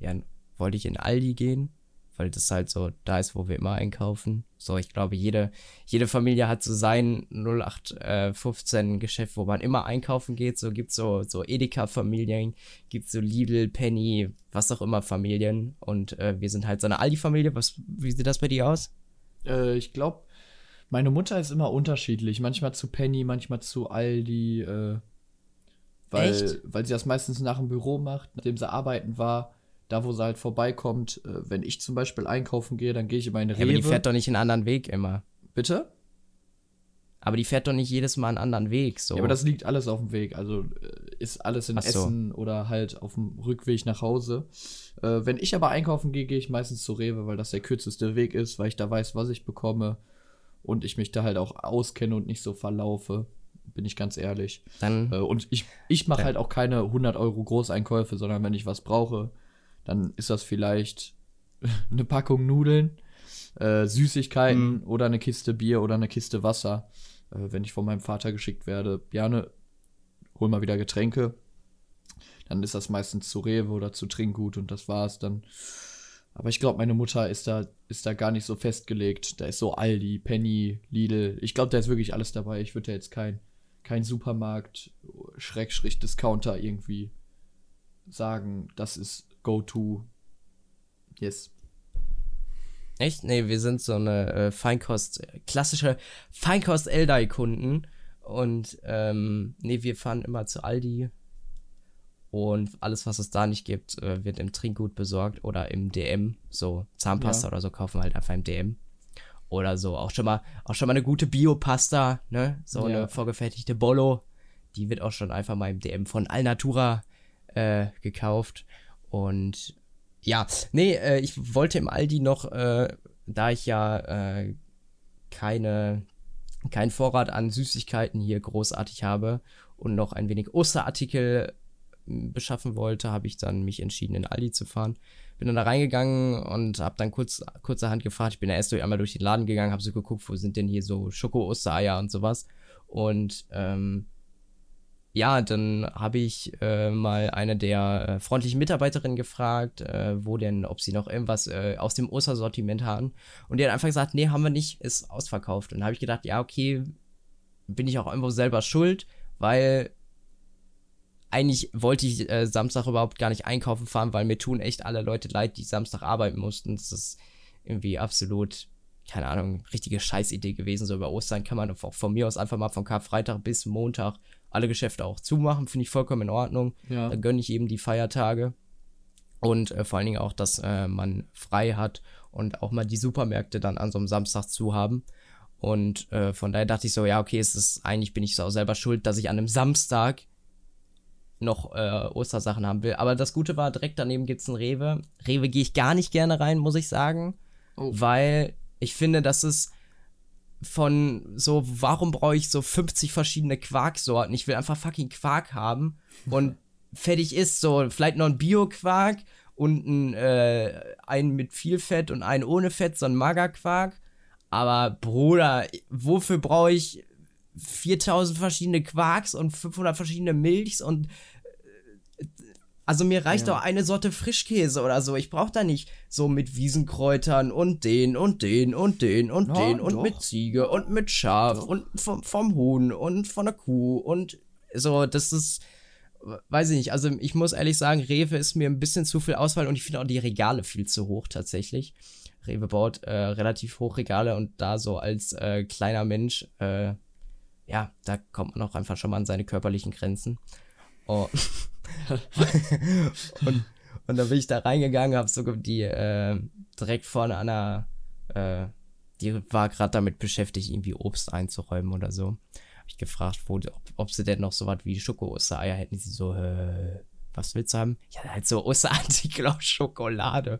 ja, wollte ich in Aldi gehen weil das halt so da ist, wo wir immer einkaufen. So, ich glaube, jede, jede Familie hat so sein 0815 Geschäft, wo man immer einkaufen geht. So gibt so, so Edeka-Familien, gibt so Lidl, Penny, was auch immer Familien. Und äh, wir sind halt so eine Aldi-Familie. wie sieht das bei dir aus? Äh, ich glaube, meine Mutter ist immer unterschiedlich. Manchmal zu Penny, manchmal zu Aldi. Äh, weil, Echt? weil sie das meistens nach dem Büro macht, nachdem sie arbeiten war da wo sie halt vorbeikommt. Äh, wenn ich zum Beispiel einkaufen gehe, dann gehe ich immer in Rewe. Ja, aber die fährt doch nicht einen anderen Weg immer. Bitte? Aber die fährt doch nicht jedes Mal einen anderen Weg. So. Ja, aber das liegt alles auf dem Weg. Also äh, ist alles in so. Essen oder halt auf dem Rückweg nach Hause. Äh, wenn ich aber einkaufen gehe, gehe ich meistens zu Rewe, weil das der kürzeste Weg ist, weil ich da weiß, was ich bekomme und ich mich da halt auch auskenne und nicht so verlaufe. Bin ich ganz ehrlich. Dann, äh, und ich, ich mache halt auch keine 100 Euro Großeinkäufe, sondern wenn ich was brauche, dann ist das vielleicht <laughs> eine Packung Nudeln, äh, Süßigkeiten mhm. oder eine Kiste Bier oder eine Kiste Wasser. Äh, wenn ich von meinem Vater geschickt werde, gerne, hol mal wieder Getränke. Dann ist das meistens zu Rewe oder zu Trinkgut und das war's dann. Aber ich glaube, meine Mutter ist da, ist da gar nicht so festgelegt. Da ist so Aldi, Penny, Lidl. Ich glaube, da ist wirklich alles dabei. Ich würde da jetzt kein, kein Supermarkt, Schrägstrich, Discounter irgendwie sagen, das ist Go-To. Yes. Echt? Nee, wir sind so eine äh, Feinkost, klassische Feinkost-Eldai-Kunden. Und ähm, nee, wir fahren immer zu Aldi. Und alles, was es da nicht gibt, äh, wird im Trinkgut besorgt oder im DM. So Zahnpasta ja. oder so kaufen wir halt einfach im DM. Oder so. Auch schon mal, auch schon mal eine gute Biopasta, ne? So ja. eine vorgefertigte Bollo. Die wird auch schon einfach mal im DM von Alnatura äh, gekauft. Und ja, nee, äh, ich wollte im Aldi noch, äh, da ich ja äh, keine, keinen Vorrat an Süßigkeiten hier großartig habe und noch ein wenig Osterartikel beschaffen wollte, habe ich dann mich entschieden, in Aldi zu fahren. Bin dann da reingegangen und habe dann kurz, kurzerhand gefragt. Ich bin erst durch, einmal durch den Laden gegangen, habe so geguckt, wo sind denn hier so Schoko-Ostereier und sowas. Und ähm, ja, dann habe ich äh, mal eine der äh, freundlichen Mitarbeiterinnen gefragt, äh, wo denn, ob sie noch irgendwas äh, aus dem Ostersortiment haben. Und die hat einfach gesagt, nee, haben wir nicht, ist ausverkauft. Und da habe ich gedacht, ja, okay, bin ich auch irgendwo selber schuld, weil eigentlich wollte ich äh, Samstag überhaupt gar nicht einkaufen fahren, weil mir tun echt alle Leute leid, die Samstag arbeiten mussten. Das ist irgendwie absolut, keine Ahnung, richtige Scheißidee gewesen. So über Ostern kann man von mir aus einfach mal von Karfreitag bis Montag alle Geschäfte auch zumachen, finde ich vollkommen in Ordnung. Ja. Da gönne ich eben die Feiertage. Und äh, vor allen Dingen auch, dass äh, man frei hat und auch mal die Supermärkte dann an so einem Samstag zu haben. Und äh, von daher dachte ich so, ja, okay, es ist eigentlich bin ich so selber schuld, dass ich an einem Samstag noch äh, Ostersachen haben will. Aber das Gute war, direkt daneben gibt es ein Rewe. Rewe gehe ich gar nicht gerne rein, muss ich sagen. Oh. Weil ich finde, dass es von so, warum brauche ich so 50 verschiedene Quarksorten? Ich will einfach fucking Quark haben und <laughs> fertig ist so, vielleicht noch ein Bio-Quark und ein, äh, einen mit viel Fett und einen ohne Fett, so ein Magerquark. Aber Bruder, wofür brauche ich 4000 verschiedene Quarks und 500 verschiedene Milchs und also mir reicht ja. auch eine Sorte Frischkäse oder so. Ich brauche da nicht so mit Wiesenkräutern und den und den und den und ja, den und doch. mit Ziege und mit Schaf doch. und vom, vom Huhn und von der Kuh und so. Das ist, weiß ich nicht. Also ich muss ehrlich sagen, Rewe ist mir ein bisschen zu viel Auswahl und ich finde auch die Regale viel zu hoch tatsächlich. Rewe baut äh, relativ hoch Regale und da so als äh, kleiner Mensch, äh, ja, da kommt man auch einfach schon mal an seine körperlichen Grenzen. Oh. <laughs> <laughs> und, und dann bin ich da reingegangen, habe sogar die äh, direkt vorne an der, äh, die war gerade damit beschäftigt, irgendwie Obst einzuräumen oder so. Habe ich gefragt, wo, ob, ob sie denn noch so was wie Schoko-Ostereier hätten. Sie so, äh, was willst du haben? Ja, halt so Osterartikel aus Schokolade.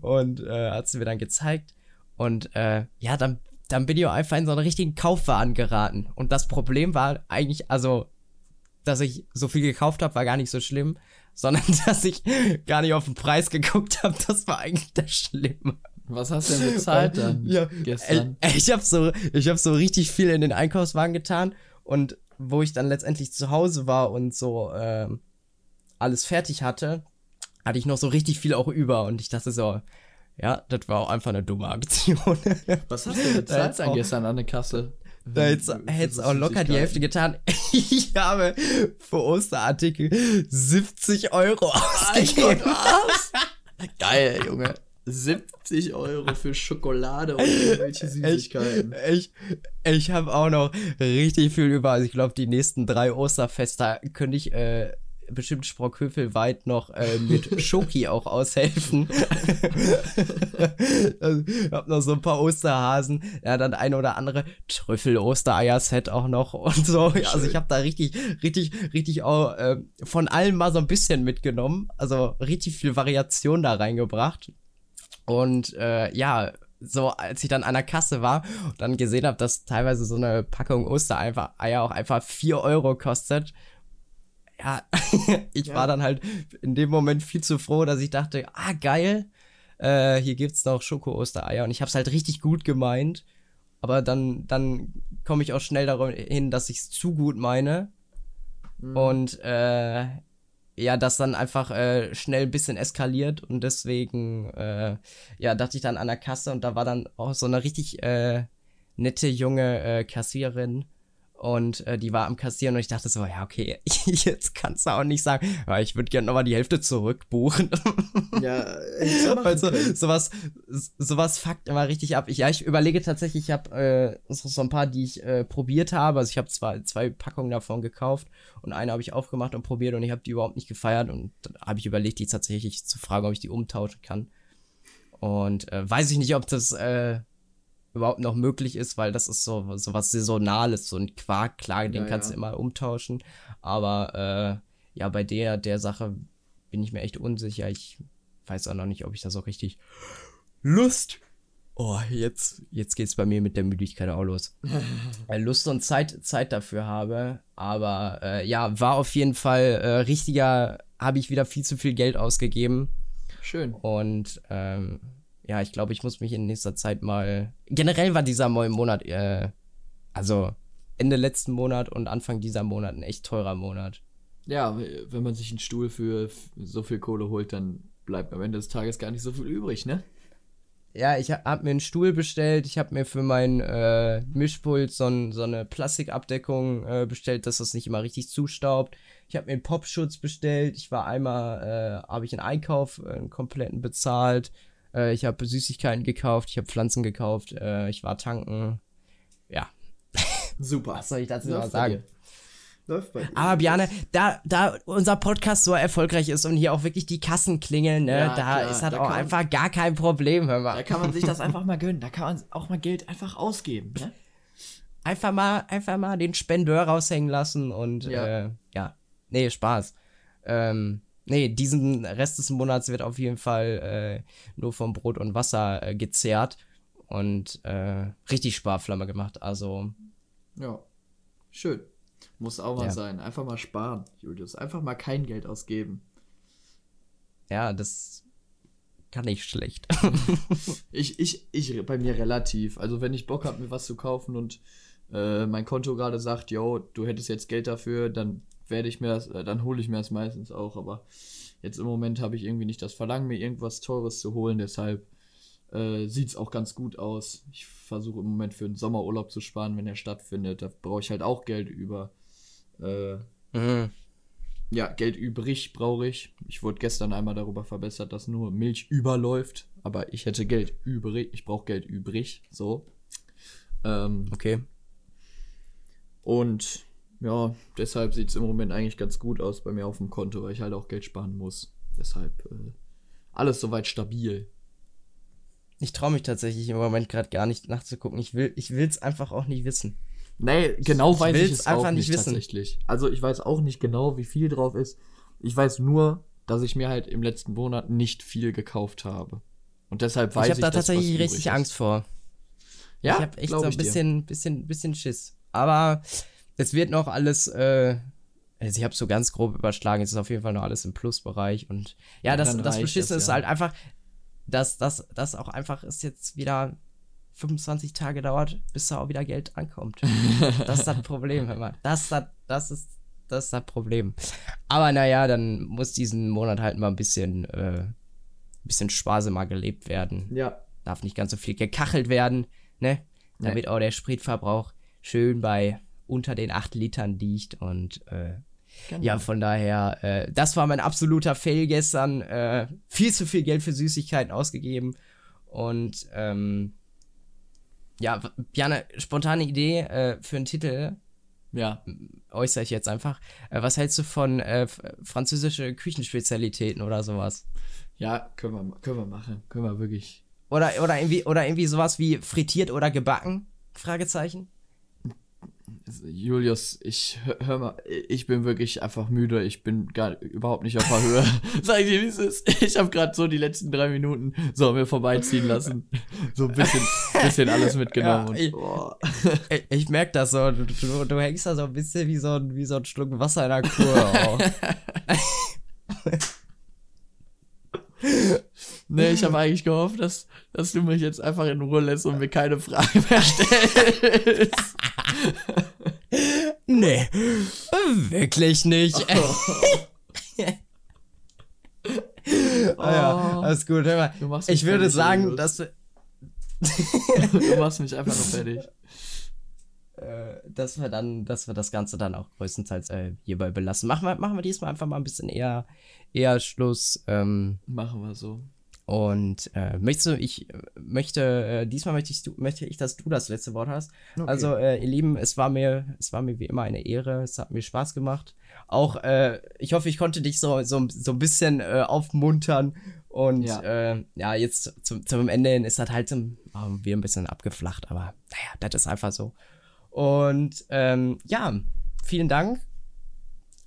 Und äh, hat sie mir dann gezeigt. Und äh, ja, dann, dann bin ich auch einfach in so einen richtigen Kaufwahn geraten. Und das Problem war eigentlich, also dass ich so viel gekauft habe, war gar nicht so schlimm, sondern <laughs> dass ich gar nicht auf den Preis geguckt habe, das war eigentlich das Schlimme. Was hast du denn bezahlt dann ja, gestern? Ey, ich habe so, hab so richtig viel in den Einkaufswagen getan und wo ich dann letztendlich zu Hause war und so äh, alles fertig hatte, hatte ich noch so richtig viel auch über und ich dachte so, ja, das war auch einfach eine dumme Aktion. Was hast du bezahlt <laughs> dann gestern an der Kasse? Da hätte es auch locker die Hälfte getan. <laughs> Ich habe für Osterartikel 70 Euro ausgegeben. <laughs> Geil, Junge. 70 Euro für Schokolade und irgendwelche Süßigkeiten. Ich, ich, ich habe auch noch richtig viel über. Also ich glaube, die nächsten drei Osterfeste könnte ich äh, bestimmt Sprockhövel-weit noch äh, mit <laughs> Schoki auch aushelfen. <laughs> also, ich hab noch so ein paar Osterhasen. Ja, dann ein oder andere Trüffel-Ostereier-Set auch noch und so. Also ich habe da richtig, richtig, richtig auch äh, von allem mal so ein bisschen mitgenommen. Also richtig viel Variation da reingebracht. Und äh, ja, so als ich dann an der Kasse war und dann gesehen habe, dass teilweise so eine Packung Ostereier auch einfach 4 Euro kostet ja, <laughs> ich ja. war dann halt in dem Moment viel zu froh, dass ich dachte, ah, geil, äh, hier gibt's noch Schoko-Ostereier und ich hab's halt richtig gut gemeint. Aber dann, dann komme ich auch schnell dahin, dass ich's zu gut meine. Mhm. Und äh, ja, das dann einfach äh, schnell ein bisschen eskaliert und deswegen, äh, ja, dachte ich dann an der Kasse und da war dann auch so eine richtig äh, nette junge äh, Kassiererin und äh, die war am Kassieren und ich dachte so, ja, okay, <laughs> jetzt kannst du auch nicht sagen, ja, ich würde gerne nochmal die Hälfte zurückbuchen. <laughs> Ja, Weil so, sowas, sowas fuckt immer richtig ab. Ich, ja, ich überlege tatsächlich, ich habe äh, so, so ein paar, die ich äh, probiert habe. Also ich habe zwei, zwei Packungen davon gekauft und eine habe ich aufgemacht und probiert und ich habe die überhaupt nicht gefeiert. Und dann habe ich überlegt, die tatsächlich zu fragen, ob ich die umtauschen kann. Und äh, weiß ich nicht, ob das äh, überhaupt noch möglich ist, weil das ist so, so was Saisonales, so ein Quark, klar, den ja, kannst ja. du immer umtauschen. Aber äh, ja, bei der, der Sache bin ich mir echt unsicher. Ich weiß auch noch nicht, ob ich das auch richtig Lust. Oh, jetzt, jetzt geht's bei mir mit der Müdigkeit auch los. <laughs> Lust und Zeit, Zeit dafür habe. Aber äh, ja, war auf jeden Fall äh, richtiger, habe ich wieder viel zu viel Geld ausgegeben. Schön. Und ähm, ja, ich glaube, ich muss mich in nächster Zeit mal. Generell war dieser Monat, äh, also Ende letzten Monat und Anfang dieser Monat ein echt teurer Monat. Ja, wenn man sich einen Stuhl für so viel Kohle holt, dann bleibt am Ende des Tages gar nicht so viel übrig, ne? Ja, ich habe mir einen Stuhl bestellt. Ich habe mir für mein äh, Mischpult so, so, eine Plastikabdeckung äh, bestellt, dass das nicht immer richtig zustaubt. Ich habe mir einen Popschutz bestellt. Ich war einmal, äh, habe ich einen Einkauf, äh, einen kompletten bezahlt. Äh, ich habe Süßigkeiten gekauft, ich habe Pflanzen gekauft, äh, ich war tanken. Ja. Super. Was soll ich dazu noch sagen? Läuft bei dir. Aber Bjane, da, da unser Podcast so erfolgreich ist und hier auch wirklich die Kassen klingeln, ne, ja, da klar. ist halt da auch einfach gar kein Problem, hör mal. Da kann man sich das einfach mal gönnen. Da kann man auch mal Geld einfach ausgeben, ne? einfach mal, einfach mal den Spendeur raushängen lassen und Ja. äh, ja. Nee, Spaß. Ähm, nee, diesen Rest des Monats wird auf jeden Fall äh, nur vom Brot und Wasser äh, gezehrt und äh, richtig Sparflamme gemacht. Also, Ja. Schön. Muss auch mal Ja. sein. Einfach mal sparen, Julius. Einfach mal kein Geld ausgeben. ja, das kann ich schlecht. <laughs> Ich, ich, ich bei mir relativ. Also wenn ich Bock habe, mir was zu kaufen und äh, mein Konto gerade sagt, yo, du hättest jetzt Geld dafür, dann werde ich mir das, äh, dann hole ich mir das meistens auch. Aber jetzt im Moment habe ich irgendwie nicht das Verlangen, mir irgendwas Teures zu holen. Deshalb äh, sieht es auch ganz gut aus. Ich versuche im Moment für einen Sommerurlaub zu sparen, wenn er stattfindet. Da brauche ich halt auch Geld über. Äh, Mhm. ja, Geld übrig brauche ich. Ich wurde gestern einmal darüber verbessert, dass nur Milch überläuft. Aber ich hätte Geld übrig. Ich brauche Geld übrig. So. Ähm, Okay. und ja, deshalb sieht es im Moment eigentlich ganz gut aus bei mir auf dem Konto, weil ich halt auch Geld sparen muss. Deshalb äh, alles soweit stabil. Ich traue mich tatsächlich im Moment gerade gar nicht nachzugucken. Ich will es ich einfach auch nicht wissen. Nee, genau Ich weiß ich will's es einfach auch nicht wissen. tatsächlich. Also ich weiß auch nicht genau, wie viel drauf ist. Ich weiß nur, dass ich mir halt im letzten Monat nicht viel gekauft habe. Und deshalb weiß ich ich, habe da dass tatsächlich richtig. Angst vor. Ja, ich habe echt so ein bisschen, bisschen, bisschen Schiss. Aber es wird noch alles, äh, also ich habe so ganz grob überschlagen, es ist auf jeden Fall noch alles im Plusbereich. Und ja, Ja, das, das reicht Beschissen das, ist ja. halt einfach, dass das dass auch einfach es jetzt wieder 25 Tage dauert, bis da auch wieder Geld ankommt. das ist das Problem, hör mal. Das, ist das, das ist das ist das Problem. Aber naja, dann muss diesen Monat halt mal ein bisschen, äh, bisschen sparsamer gelebt werden Ja, darf nicht ganz so viel gekachelt werden, ne? Nee. Damit auch der Spritverbrauch schön bei unter den 8 Litern liegt und äh, genau. ja, von daher, äh, das war mein absoluter Fail gestern. Äh, viel zu viel Geld für Süßigkeiten ausgegeben und ähm, ja, Bjane, spontane Idee äh, für einen Titel ja. äußere ich jetzt einfach. Äh, was hältst du von äh, französische Küchenspezialitäten oder sowas? Ja, können wir, können wir machen. Können wir wirklich. Oder, oder, irgendwie, oder irgendwie sowas wie frittiert oder gebacken? Fragezeichen. Julius, ich hör, mal, ich bin wirklich einfach müde. Ich bin gar überhaupt nicht auf der Höhe. <laughs> Sag ich dir, wie es ist. Ich habe gerade so die letzten drei Minuten so mir vorbeiziehen lassen. So ein bisschen, bisschen alles mitgenommen. Ja, ich- boah. Ich, ich merke das so. Du, du, du hängst da so ein bisschen wie so ein, wie so ein Schluck Wasser in der Kur. <laughs> <laughs> Nee, ich habe eigentlich gehofft, dass, dass du mich jetzt einfach in Ruhe lässt und mir keine Fragen mehr stellst. <laughs> nee, wirklich nicht. <laughs> Ah ja, alles gut. Hör mal. Du machst mich Ich würde sagen, Julius. dass wir, Du machst mich einfach nur fertig. <laughs> äh, dass wir dann, dass wir das Ganze dann auch größtenteils äh, hierbei belassen. Machen wir, machen wir diesmal einfach mal ein bisschen eher, eher Schluss. Ähm, Machen wir so. Und äh, möchtest du, ich äh, möchte, äh, diesmal möchte ich, du, möchte ich, dass du das letzte Wort hast. Okay. Also, äh, ihr Lieben, es war mir, es war mir wie immer eine Ehre. Es hat mir Spaß gemacht. Auch, äh, ich hoffe, ich konnte dich so, so, so ein bisschen äh, aufmuntern. Und Ja. ja, äh, ja jetzt zum, zum Ende hin ist das halt so, ähm, wieder ein bisschen abgeflacht. Aber naja, das ist einfach so. Und ähm, ja, vielen Dank.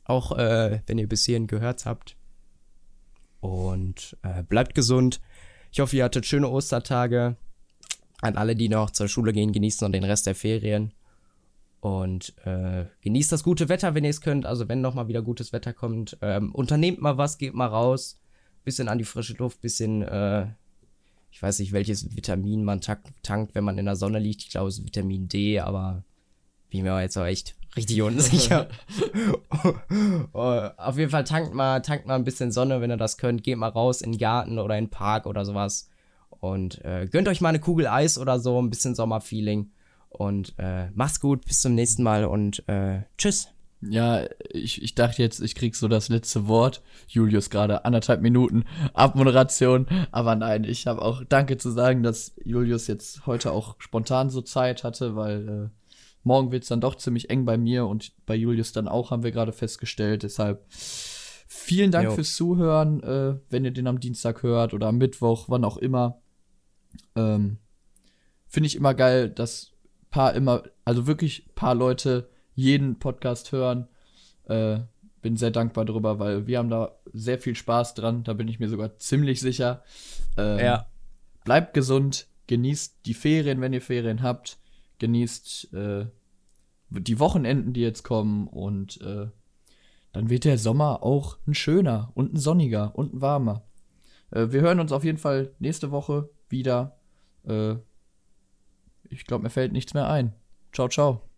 Auch äh, wenn ihr bis hierhin gehört habt. Und äh, bleibt gesund. Ich hoffe, ihr hattet schöne Ostertage. An alle, die noch zur Schule gehen, genießen und den Rest der Ferien. Und äh, genießt das gute Wetter, wenn ihr es könnt. Also wenn noch mal wieder gutes Wetter kommt, ähm, unternehmt mal was, geht mal raus. Bisschen an die frische Luft, bisschen, äh, ich weiß nicht, welches Vitamin man tankt, wenn man in der Sonne liegt. Ich glaube, es ist Vitamin D, aber bin mir jetzt auch echt richtig unsicher. <laughs> Oh, Auf jeden Fall tankt mal, tankt mal ein bisschen Sonne, wenn ihr das könnt. Geht mal raus in den Garten oder in den Park oder sowas. Und äh, gönnt euch mal eine Kugel Eis oder so, ein bisschen Sommerfeeling. Und äh, macht's gut, bis zum nächsten Mal und äh, tschüss. Ja, ich, ich dachte jetzt, ich krieg so das letzte Wort. Julius gerade anderthalb Minuten Abmoderation. Aber nein, ich habe auch Danke zu sagen, dass Julius jetzt heute auch spontan so Zeit hatte, weil äh, morgen wird's dann doch ziemlich eng bei mir und bei Julius dann auch, haben wir gerade festgestellt. Deshalb vielen Dank Jo. fürs Zuhören, äh, wenn ihr den am Dienstag hört oder am Mittwoch, wann auch immer. Ähm, Finde ich immer geil, dass paar immer, also wirklich paar Leute jeden Podcast hören. Äh, bin sehr dankbar drüber, weil wir haben da sehr viel Spaß dran. Da bin ich mir sogar ziemlich sicher. Ähm, Ja. Bleibt gesund, genießt die Ferien, wenn ihr Ferien habt. Genießt äh, die Wochenenden, die jetzt kommen. Und äh, dann wird der Sommer auch ein schöner und ein sonniger und ein warmer. Äh, wir hören uns auf jeden Fall nächste Woche wieder. Äh, ich glaube, mir fällt nichts mehr ein. Ciao, ciao.